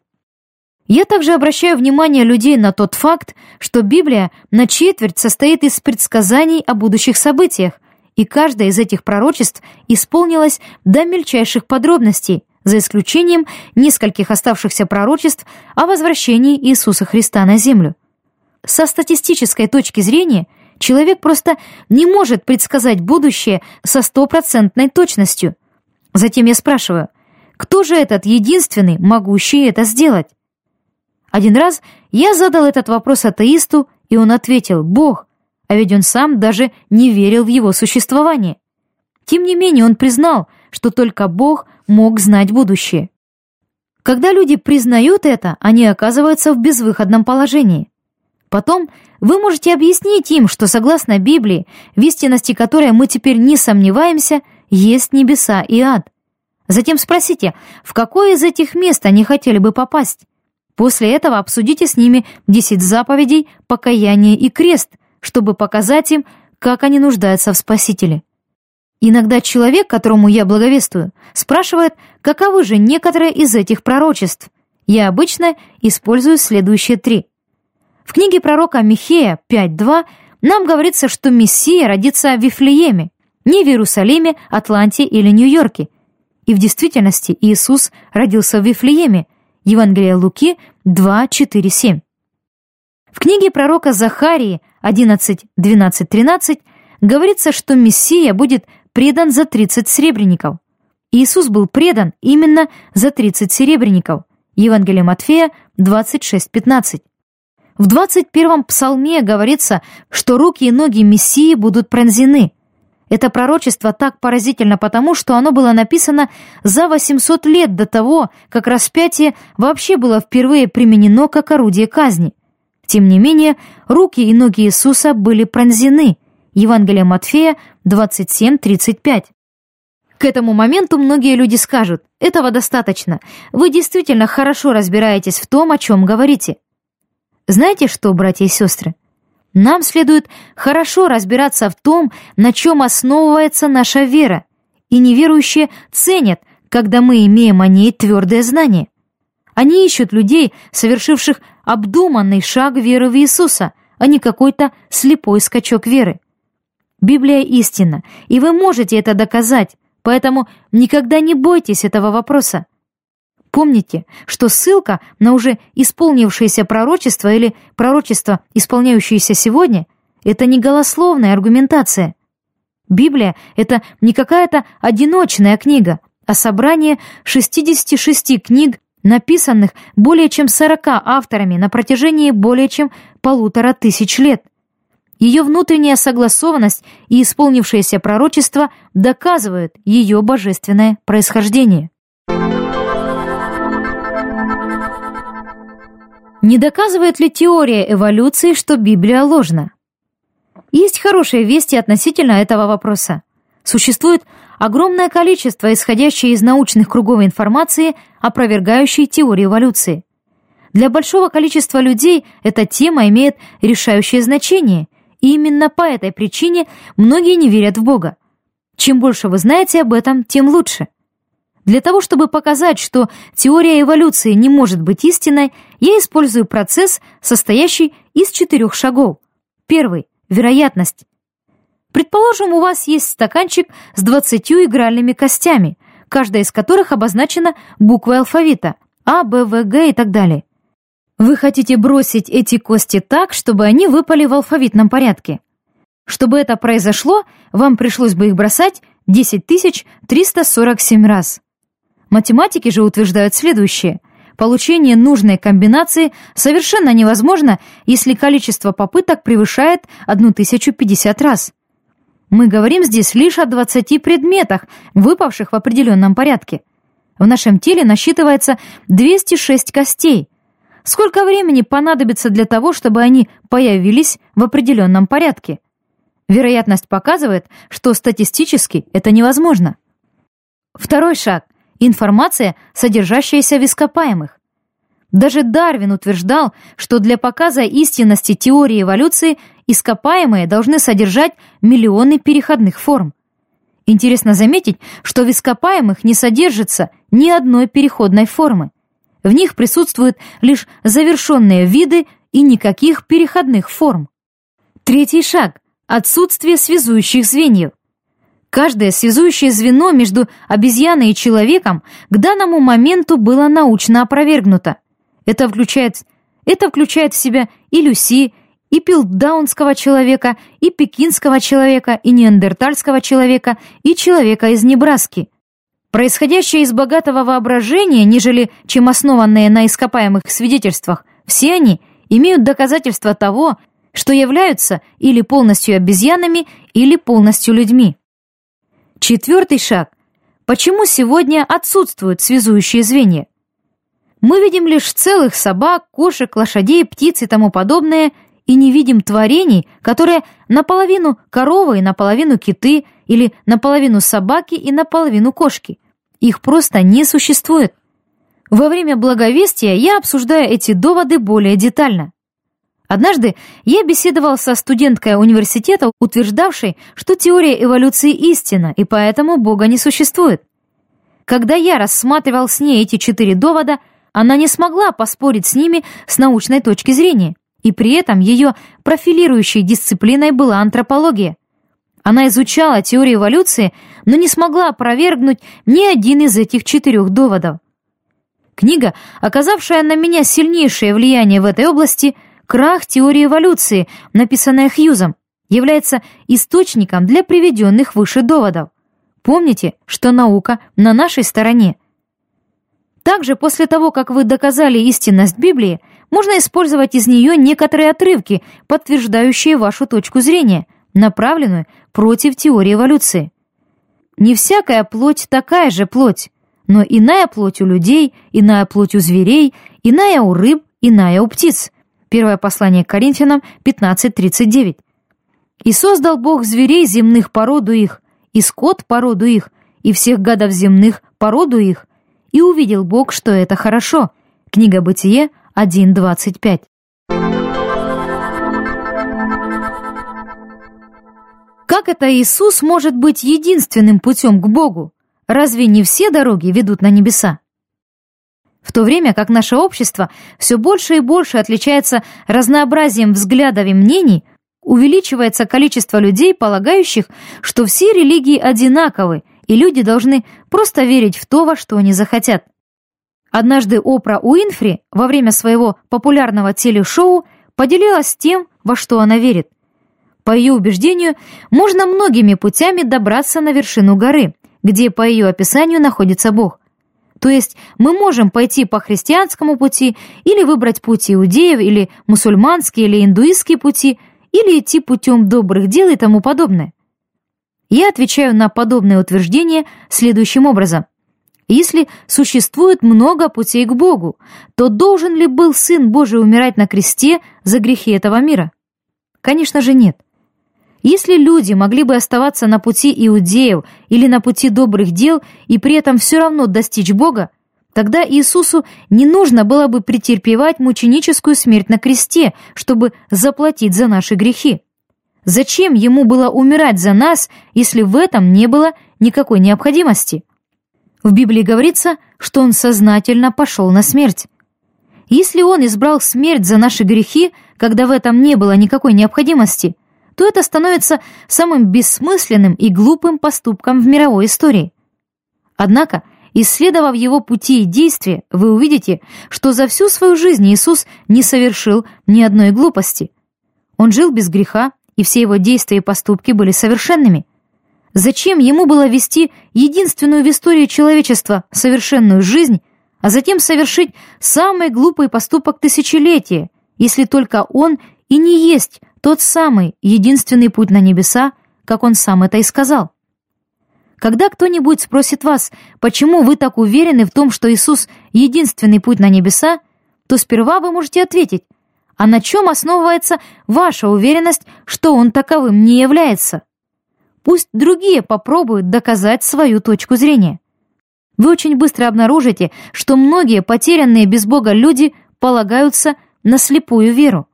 Я также обращаю внимание людей на тот факт, что Библия на четверть состоит из предсказаний о будущих событиях, и каждое из этих пророчеств исполнилось до мельчайших подробностей, за исключением нескольких оставшихся пророчеств о возвращении Иисуса Христа на землю. Со статистической точки зрения человек просто не может предсказать будущее со стопроцентной точностью. Затем я спрашиваю, кто же этот единственный, могущий это сделать? Один раз я задал этот вопрос атеисту, и он ответил «Бог», а ведь он сам даже не верил в его существование. Тем не менее он признал, что только Бог мог знать будущее. Когда люди признают это, они оказываются в безвыходном положении. Потом вы можете объяснить им, что согласно Библии, в истинности которой мы теперь не сомневаемся, есть небеса и ад. Затем спросите, в какое из этих мест они хотели бы попасть? После этого обсудите с ними десять заповедей, покаяние и крест, чтобы показать им, как они нуждаются в Спасителе. Иногда человек, которому я благовествую, спрашивает, каковы же некоторые из этих пророчеств. Я обычно использую следующие три. В книге пророка Михея 5.2 нам говорится, что Мессия родится в Вифлееме, не в Иерусалиме, Атланте или Нью-Йорке. И в действительности Иисус родился в Вифлееме, Евангелие Луки 2, 4, 7. В книге пророка Захарии 11, 12, 13 говорится, что Мессия будет предан за 30 серебряников. Иисус был предан именно за 30 серебряников. Евангелие Матфея 26, 15. В 21-м псалме говорится, что руки и ноги Мессии будут пронзены – это пророчество так поразительно потому, что оно было написано за 800 лет до того, как распятие вообще было впервые применено как орудие казни. Тем не менее, руки и ноги Иисуса были пронзены. Евангелие Матфея 27.35. К этому моменту многие люди скажут, этого достаточно, вы действительно хорошо разбираетесь в том, о чем говорите. Знаете что, братья и сестры? Нам следует хорошо разбираться в том, на чем основывается наша вера, и неверующие ценят, когда мы имеем о ней твердое знание. Они ищут людей, совершивших обдуманный шаг веры в Иисуса, а не какой-то слепой скачок веры. Библия истина, и вы можете это доказать, поэтому никогда не бойтесь этого вопроса. Помните, что ссылка на уже исполнившееся пророчество или пророчество, исполняющееся сегодня, это не голословная аргументация. Библия — это не какая-то одиночная книга, а собрание 66 книг, написанных более чем 40 авторами на протяжении более чем полутора тысяч лет. Ее внутренняя согласованность и исполнившееся пророчество доказывают ее божественное происхождение. Не доказывает ли теория эволюции, что Библия ложна? Есть хорошие вести относительно этого вопроса. Существует огромное количество исходящей из научных кругов информации, опровергающей теорию эволюции. Для большого количества людей эта тема имеет решающее значение, и именно по этой причине многие не верят в Бога. Чем больше вы знаете об этом, тем лучше – для того, чтобы показать, что теория эволюции не может быть истинной, я использую процесс, состоящий из четырех шагов. Первый – вероятность. Предположим, у вас есть стаканчик с 20 игральными костями, каждая из которых обозначена буквой алфавита А, Б, В, Г и так далее. Вы хотите бросить эти кости так, чтобы они выпали в алфавитном порядке. Чтобы это произошло, вам пришлось бы их бросать 10 347 раз. Математики же утверждают следующее. Получение нужной комбинации совершенно невозможно, если количество попыток превышает 1050 раз. Мы говорим здесь лишь о 20 предметах, выпавших в определенном порядке. В нашем теле насчитывается 206 костей. Сколько времени понадобится для того, чтобы они появились в определенном порядке? Вероятность показывает, что статистически это невозможно. Второй шаг информация, содержащаяся в ископаемых. Даже Дарвин утверждал, что для показа истинности теории эволюции ископаемые должны содержать миллионы переходных форм. Интересно заметить, что в ископаемых не содержится ни одной переходной формы. В них присутствуют лишь завершенные виды и никаких переходных форм. Третий шаг – отсутствие связующих звеньев. Каждое связующее звено между обезьяной и человеком к данному моменту было научно опровергнуто. Это включает, это включает в себя и Люси, и пилдаунского человека, и пекинского человека, и неандертальского человека, и человека из Небраски. Происходящее из богатого воображения, нежели чем основанные на ископаемых свидетельствах, все они имеют доказательства того, что являются или полностью обезьянами, или полностью людьми. Четвертый шаг. Почему сегодня отсутствуют связующие звенья? Мы видим лишь целых собак, кошек, лошадей, птиц и тому подобное, и не видим творений, которые наполовину коровы и наполовину киты, или наполовину собаки и наполовину кошки. Их просто не существует. Во время благовестия я обсуждаю эти доводы более детально. Однажды я беседовал со студенткой университета, утверждавшей, что теория эволюции истина, и поэтому Бога не существует. Когда я рассматривал с ней эти четыре довода, она не смогла поспорить с ними с научной точки зрения, и при этом ее профилирующей дисциплиной была антропология. Она изучала теорию эволюции, но не смогла опровергнуть ни один из этих четырех доводов. Книга, оказавшая на меня сильнейшее влияние в этой области – Крах теории эволюции, написанная Хьюзом, является источником для приведенных выше доводов. Помните, что наука на нашей стороне. Также после того, как вы доказали истинность Библии, можно использовать из нее некоторые отрывки, подтверждающие вашу точку зрения, направленную против теории эволюции. Не всякая плоть такая же плоть, но иная плоть у людей, иная плоть у зверей, иная у рыб, иная у птиц – Первое послание к Коринфянам 15.39. «И создал Бог зверей земных породу их, и скот породу их, и всех гадов земных породу их, и увидел Бог, что это хорошо». Книга Бытие 1.25. Как это Иисус может быть единственным путем к Богу? Разве не все дороги ведут на небеса? В то время как наше общество все больше и больше отличается разнообразием взглядов и мнений, увеличивается количество людей, полагающих, что все религии одинаковы, и люди должны просто верить в то, во что они захотят. Однажды Опра Уинфри во время своего популярного телешоу поделилась тем, во что она верит. По ее убеждению, можно многими путями добраться на вершину горы, где по ее описанию находится Бог. То есть мы можем пойти по христианскому пути или выбрать путь иудеев, или мусульманские, или индуистские пути, или идти путем добрых дел и тому подобное. Я отвечаю на подобное утверждение следующим образом. Если существует много путей к Богу, то должен ли был Сын Божий умирать на кресте за грехи этого мира? Конечно же нет. Если люди могли бы оставаться на пути иудеев или на пути добрых дел и при этом все равно достичь Бога, тогда Иисусу не нужно было бы претерпевать мученическую смерть на кресте, чтобы заплатить за наши грехи. Зачем ему было умирать за нас, если в этом не было никакой необходимости? В Библии говорится, что он сознательно пошел на смерть. Если он избрал смерть за наши грехи, когда в этом не было никакой необходимости – то это становится самым бессмысленным и глупым поступком в мировой истории. Однако, исследовав его пути и действия, вы увидите, что за всю свою жизнь Иисус не совершил ни одной глупости. Он жил без греха, и все его действия и поступки были совершенными. Зачем ему было вести единственную в истории человечества совершенную жизнь, а затем совершить самый глупый поступок тысячелетия, если только он и не есть тот самый, единственный путь на небеса, как он сам это и сказал. Когда кто-нибудь спросит вас, почему вы так уверены в том, что Иисус — единственный путь на небеса, то сперва вы можете ответить, а на чем основывается ваша уверенность, что Он таковым не является? Пусть другие попробуют доказать свою точку зрения. Вы очень быстро обнаружите, что многие потерянные без Бога люди полагаются на слепую веру.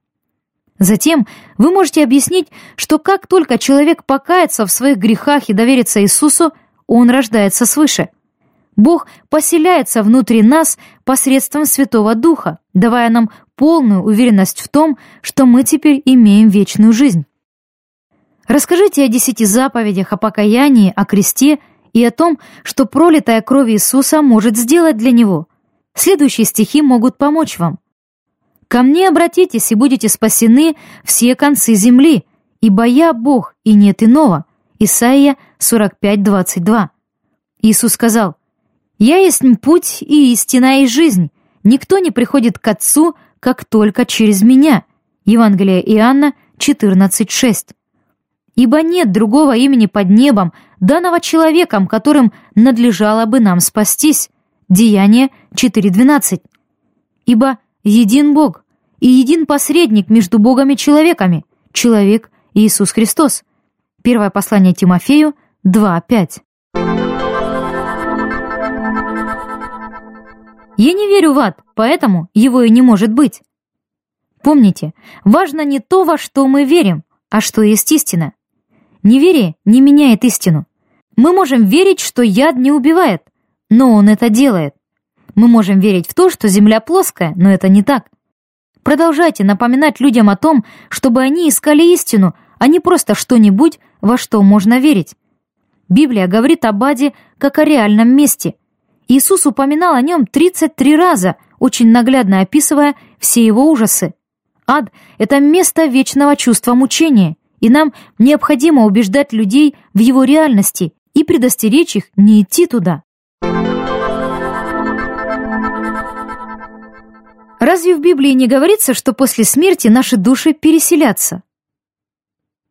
Затем вы можете объяснить, что как только человек покается в своих грехах и доверится Иисусу, он рождается свыше. Бог поселяется внутри нас посредством Святого Духа, давая нам полную уверенность в том, что мы теперь имеем вечную жизнь. Расскажите о десяти заповедях, о покаянии, о кресте и о том, что пролитая кровь Иисуса может сделать для Него. Следующие стихи могут помочь вам. Ко мне обратитесь, и будете спасены все концы земли, ибо я Бог, и нет иного». Исайя 45:22. Иисус сказал, «Я есть путь и истина и жизнь. Никто не приходит к Отцу, как только через меня». Евангелие Иоанна 14:6. «Ибо нет другого имени под небом, данного человеком, которым надлежало бы нам спастись». Деяние 4.12. «Ибо един Бог и един посредник между Богом и человеками, человек Иисус Христос. Первое послание Тимофею 2.5. Я не верю в ад, поэтому его и не может быть. Помните, важно не то, во что мы верим, а что есть истина. Неверие не меняет истину. Мы можем верить, что яд не убивает, но он это делает. Мы можем верить в то, что Земля плоская, но это не так. Продолжайте напоминать людям о том, чтобы они искали истину, а не просто что-нибудь, во что можно верить. Библия говорит об аде как о реальном месте. Иисус упоминал о нем 33 раза, очень наглядно описывая все его ужасы. Ад — это место вечного чувства мучения, и нам необходимо убеждать людей в его реальности и предостеречь их не идти туда. Разве в Библии не говорится, что после смерти наши души переселятся?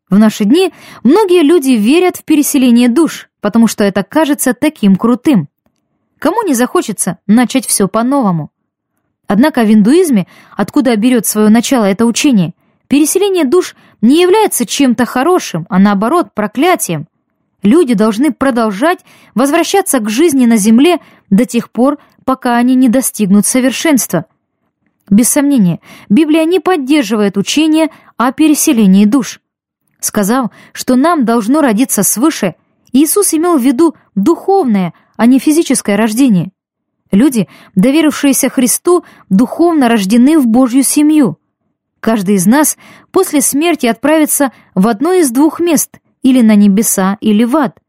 В наши дни многие люди верят в переселение душ, потому что это кажется таким крутым. Кому не захочется начать все по-новому? Однако в индуизме, откуда берет свое начало это учение, переселение душ не является чем-то хорошим, а наоборот проклятием. Люди должны продолжать возвращаться к жизни на земле до тех пор, пока они не достигнут совершенства – без сомнения, Библия не поддерживает учение о переселении душ. Сказав, что нам должно родиться свыше, Иисус имел в виду духовное, а не физическое рождение. Люди, доверившиеся Христу, духовно рождены в Божью семью. Каждый из нас после смерти отправится в одно из двух мест, или на небеса, или в ад.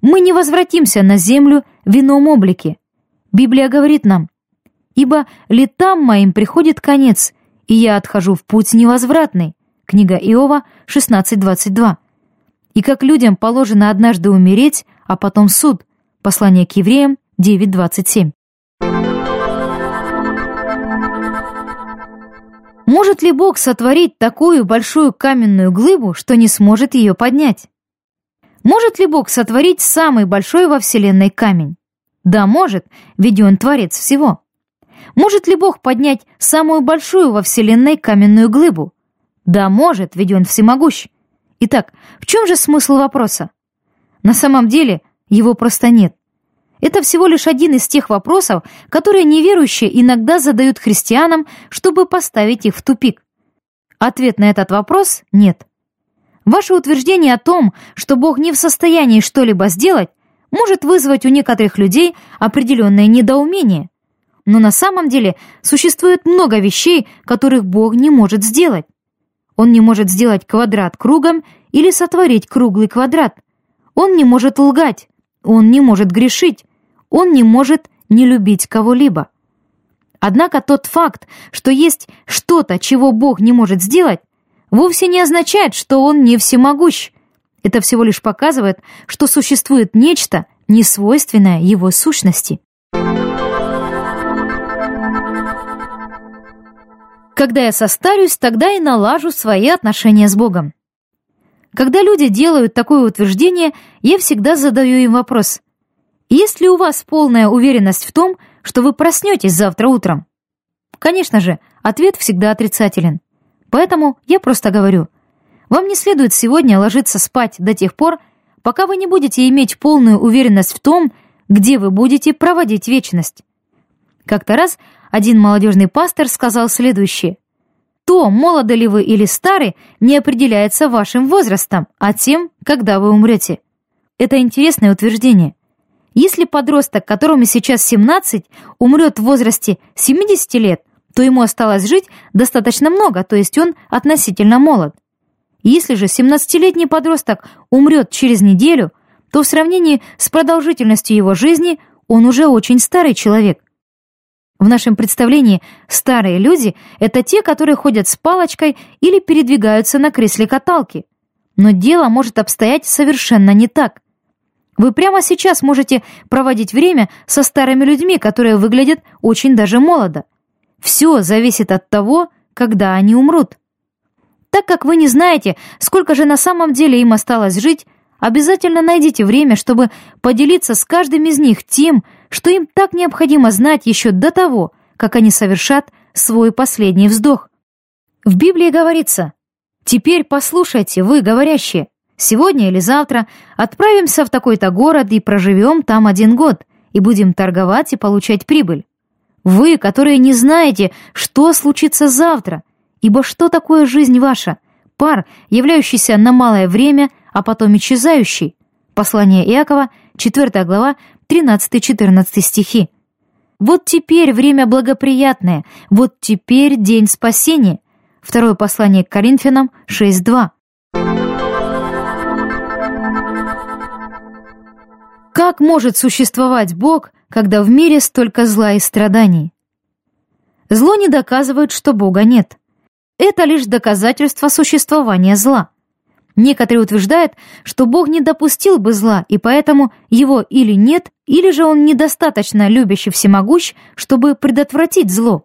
Мы не возвратимся на землю в ином облике. Библия говорит нам, «Ибо летам моим приходит конец, и я отхожу в путь невозвратный». Книга Иова 16.22. И как людям положено однажды умереть, а потом суд. Послание к евреям 9.27. Может ли Бог сотворить такую большую каменную глыбу, что не сможет ее поднять? Может ли Бог сотворить самый большой во Вселенной камень? Да, может, ведь Он творец всего. Может ли Бог поднять самую большую во Вселенной каменную глыбу? Да, может, ведь Он всемогущ. Итак, в чем же смысл вопроса? На самом деле, его просто нет. Это всего лишь один из тех вопросов, которые неверующие иногда задают христианам, чтобы поставить их в тупик. Ответ на этот вопрос – нет. Ваше утверждение о том, что Бог не в состоянии что-либо сделать, может вызвать у некоторых людей определенное недоумение. Но на самом деле существует много вещей, которых Бог не может сделать. Он не может сделать квадрат кругом или сотворить круглый квадрат. Он не может лгать, он не может грешить, он не может не любить кого-либо. Однако тот факт, что есть что-то, чего Бог не может сделать, вовсе не означает, что Он не всемогущ. Это всего лишь показывает, что существует нечто, несвойственное Его сущности. Когда я состарюсь, тогда и налажу свои отношения с Богом. Когда люди делают такое утверждение, я всегда задаю им вопрос – есть ли у вас полная уверенность в том, что вы проснетесь завтра утром? Конечно же, ответ всегда отрицателен. Поэтому я просто говорю, вам не следует сегодня ложиться спать до тех пор, пока вы не будете иметь полную уверенность в том, где вы будете проводить вечность. Как-то раз один молодежный пастор сказал следующее. То, молоды ли вы или стары, не определяется вашим возрастом, а тем, когда вы умрете. Это интересное утверждение. Если подросток, которому сейчас 17, умрет в возрасте 70 лет, то ему осталось жить достаточно много, то есть он относительно молод. Если же 17-летний подросток умрет через неделю, то в сравнении с продолжительностью его жизни он уже очень старый человек. В нашем представлении старые люди – это те, которые ходят с палочкой или передвигаются на кресле каталки. Но дело может обстоять совершенно не так. Вы прямо сейчас можете проводить время со старыми людьми, которые выглядят очень даже молодо. Все зависит от того, когда они умрут. Так как вы не знаете, сколько же на самом деле им осталось жить, обязательно найдите время, чтобы поделиться с каждым из них тем, что им так необходимо знать еще до того, как они совершат свой последний вздох. В Библии говорится «Теперь послушайте, вы, говорящие, Сегодня или завтра отправимся в такой-то город и проживем там один год, и будем торговать и получать прибыль. Вы, которые не знаете, что случится завтра, ибо что такое жизнь ваша? Пар, являющийся на малое время, а потом исчезающий. Послание Иакова, 4 глава, 13-14 стихи. Вот теперь время благоприятное, вот теперь день спасения. Второе послание к Коринфянам 6.2. Как может существовать Бог, когда в мире столько зла и страданий? Зло не доказывает, что Бога нет. Это лишь доказательство существования зла. Некоторые утверждают, что Бог не допустил бы зла, и поэтому его или нет, или же он недостаточно любящий всемогущ, чтобы предотвратить зло.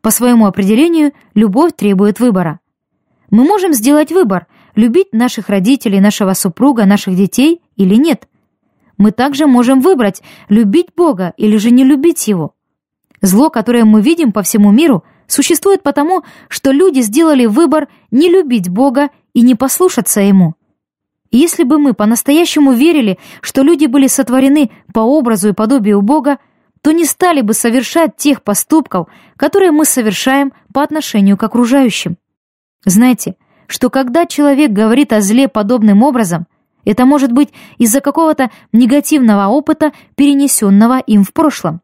По своему определению, любовь требует выбора. Мы можем сделать выбор, любить наших родителей, нашего супруга, наших детей или нет. Мы также можем выбрать, любить Бога или же не любить Его. Зло, которое мы видим по всему миру, существует потому, что люди сделали выбор не любить Бога и не послушаться Ему. Если бы мы по-настоящему верили, что люди были сотворены по образу и подобию Бога, то не стали бы совершать тех поступков, которые мы совершаем по отношению к окружающим. Знаете, что когда человек говорит о зле подобным образом, это может быть из-за какого-то негативного опыта, перенесенного им в прошлом.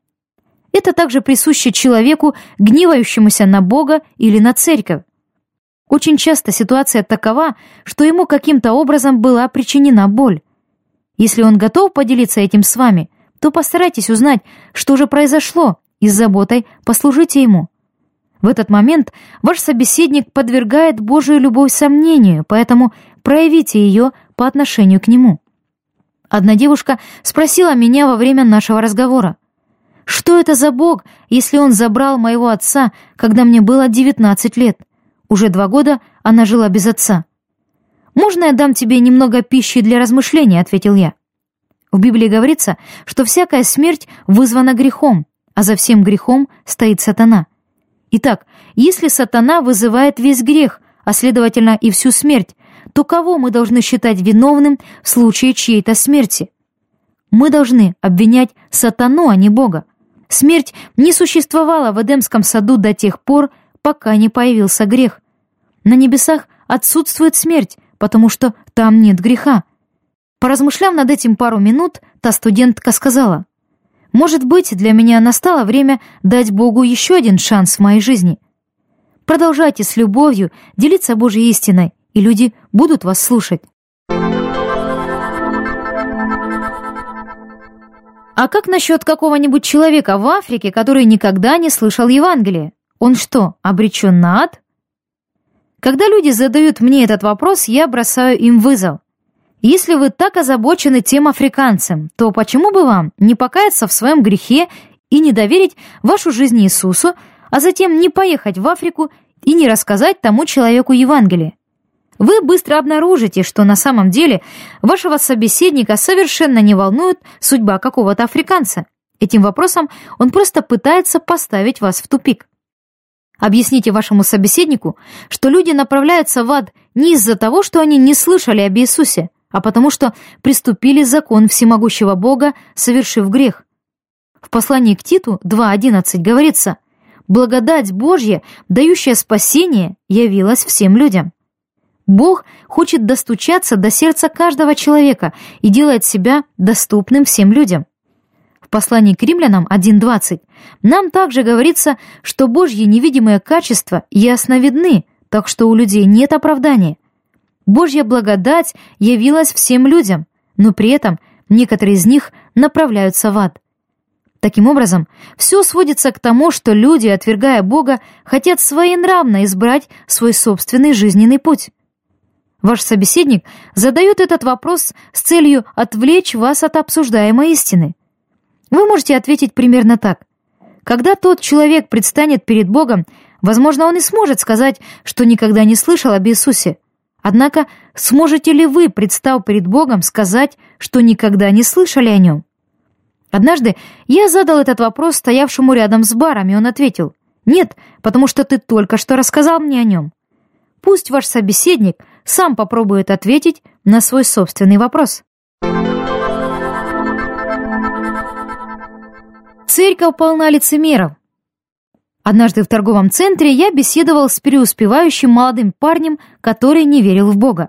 Это также присуще человеку, гневающемуся на Бога или на церковь. Очень часто ситуация такова, что ему каким-то образом была причинена боль. Если он готов поделиться этим с вами, то постарайтесь узнать, что же произошло, и с заботой послужите ему. В этот момент ваш собеседник подвергает Божию любовь сомнению, поэтому проявите ее по отношению к нему. Одна девушка спросила меня во время нашего разговора, что это за Бог, если Он забрал моего отца, когда мне было 19 лет? Уже два года она жила без отца. «Можно я дам тебе немного пищи для размышления?» — ответил я. В Библии говорится, что всякая смерть вызвана грехом, а за всем грехом стоит сатана. Итак, если сатана вызывает весь грех, а следовательно и всю смерть, то кого мы должны считать виновным в случае чьей-то смерти? Мы должны обвинять сатану, а не Бога. Смерть не существовала в Эдемском саду до тех пор, пока не появился грех. На небесах отсутствует смерть, потому что там нет греха. Поразмышляв над этим пару минут, та студентка сказала, «Может быть, для меня настало время дать Богу еще один шанс в моей жизни. Продолжайте с любовью делиться Божьей истиной, и люди будут вас слушать». А как насчет какого-нибудь человека в Африке, который никогда не слышал Евангелия? Он что, обречен на ад? Когда люди задают мне этот вопрос, я бросаю им вызов. Если вы так озабочены тем африканцем, то почему бы вам не покаяться в своем грехе и не доверить вашу жизнь Иисусу, а затем не поехать в Африку и не рассказать тому человеку Евангелие? Вы быстро обнаружите, что на самом деле вашего собеседника совершенно не волнует судьба какого-то африканца. Этим вопросом он просто пытается поставить вас в тупик. Объясните вашему собеседнику, что люди направляются в ад не из-за того, что они не слышали об Иисусе, а потому что приступили закон всемогущего Бога, совершив грех. В послании к Титу 2.11 говорится «Благодать Божья, дающая спасение, явилась всем людям». Бог хочет достучаться до сердца каждого человека и делает себя доступным всем людям. В послании к римлянам 1.20 нам также говорится, что Божьи невидимые качества ясно видны, так что у людей нет оправдания. Божья благодать явилась всем людям, но при этом некоторые из них направляются в ад. Таким образом, все сводится к тому, что люди, отвергая Бога, хотят своенравно избрать свой собственный жизненный путь. Ваш собеседник задает этот вопрос с целью отвлечь вас от обсуждаемой истины. Вы можете ответить примерно так. Когда тот человек предстанет перед Богом, возможно, он и сможет сказать, что никогда не слышал об Иисусе. Однако, сможете ли вы, представ перед Богом, сказать, что никогда не слышали о нем? Однажды я задал этот вопрос стоявшему рядом с баром, и он ответил, «Нет, потому что ты только что рассказал мне о нем». Пусть ваш собеседник сам попробует ответить на свой собственный вопрос. Церковь полна лицемеров. Однажды в торговом центре я беседовал с преуспевающим молодым парнем, который не верил в Бога.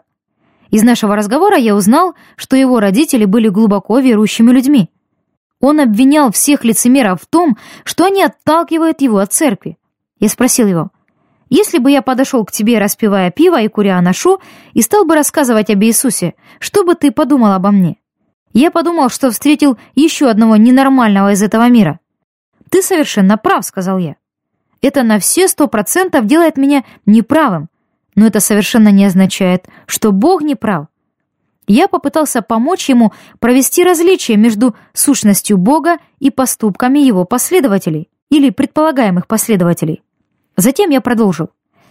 Из нашего разговора я узнал, что его родители были глубоко верующими людьми. Он обвинял всех лицемеров в том, что они отталкивают его от церкви. Я спросил его, если бы я подошел к тебе, распивая пиво и куря анашу, и стал бы рассказывать об Иисусе, что бы ты подумал обо мне? Я подумал, что встретил еще одного ненормального из этого мира. Ты совершенно прав, сказал я. Это на все сто процентов делает меня неправым, но это совершенно не означает, что Бог не прав. Я попытался помочь ему провести различие между сущностью Бога и поступками его последователей или предполагаемых последователей. Затем я продолжил.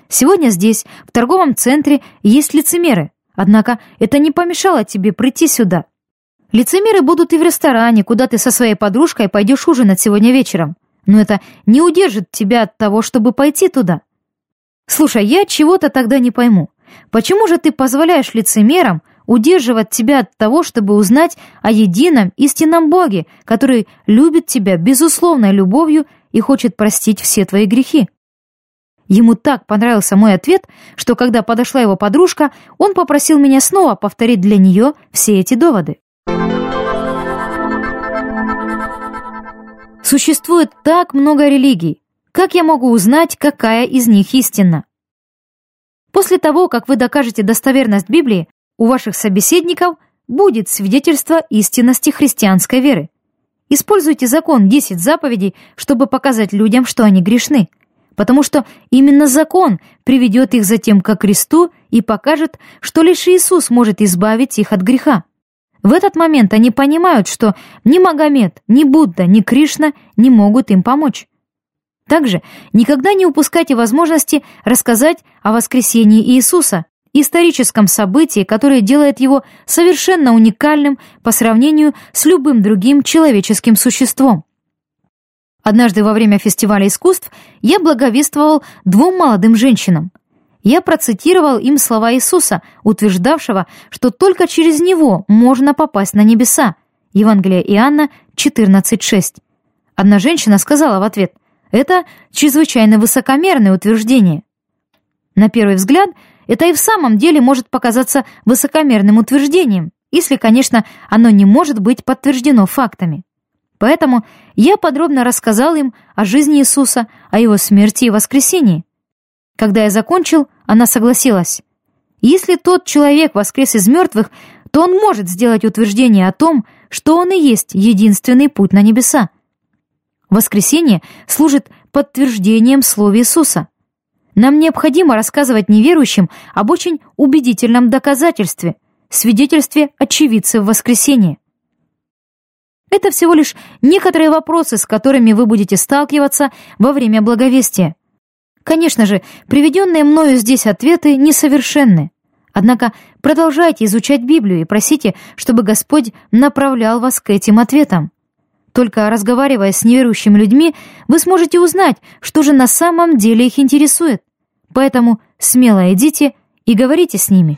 Сегодня здесь, в торговом центре, есть лицемеры. Однако это не помешало тебе прийти сюда. Лицемеры будут и в ресторане, куда ты со своей подружкой пойдешь ужинать сегодня вечером. Но это не удержит тебя от того, чтобы пойти туда. Слушай, я чего-то тогда не пойму. Почему же ты позволяешь лицемерам удерживать тебя от того, чтобы узнать о едином истинном Боге, который любит тебя безусловной любовью и хочет простить все твои грехи? Ему так понравился мой ответ, что когда подошла его подружка, он попросил меня снова повторить для нее все эти доводы. Существует так много религий. Как я могу узнать, какая из них истинна? После того, как вы докажете достоверность Библии, у ваших собеседников будет свидетельство истинности христианской веры. Используйте закон 10 заповедей, чтобы показать людям, что они грешны, потому что именно закон приведет их затем ко кресту и покажет, что лишь Иисус может избавить их от греха. В этот момент они понимают, что ни Магомед, ни Будда, ни Кришна не могут им помочь. Также никогда не упускайте возможности рассказать о воскресении Иисуса, историческом событии, которое делает его совершенно уникальным по сравнению с любым другим человеческим существом. Однажды во время фестиваля искусств я благовествовал двум молодым женщинам. Я процитировал им слова Иисуса, утверждавшего, что только через Него можно попасть на небеса. Евангелие Иоанна 14.6. Одна женщина сказала в ответ, «Это чрезвычайно высокомерное утверждение». На первый взгляд, это и в самом деле может показаться высокомерным утверждением, если, конечно, оно не может быть подтверждено фактами. Поэтому я подробно рассказал им о жизни Иисуса, о его смерти и воскресении. Когда я закончил, она согласилась. Если тот человек воскрес из мертвых, то он может сделать утверждение о том, что он и есть единственный путь на небеса. Воскресение служит подтверждением слова Иисуса. Нам необходимо рассказывать неверующим об очень убедительном доказательстве, свидетельстве очевидцев воскресения. Это всего лишь некоторые вопросы, с которыми вы будете сталкиваться во время благовестия. Конечно же, приведенные мною здесь ответы несовершенны. Однако продолжайте изучать Библию и просите, чтобы Господь направлял вас к этим ответам. Только разговаривая с неверующими людьми, вы сможете узнать, что же на самом деле их интересует. Поэтому смело идите и говорите с ними.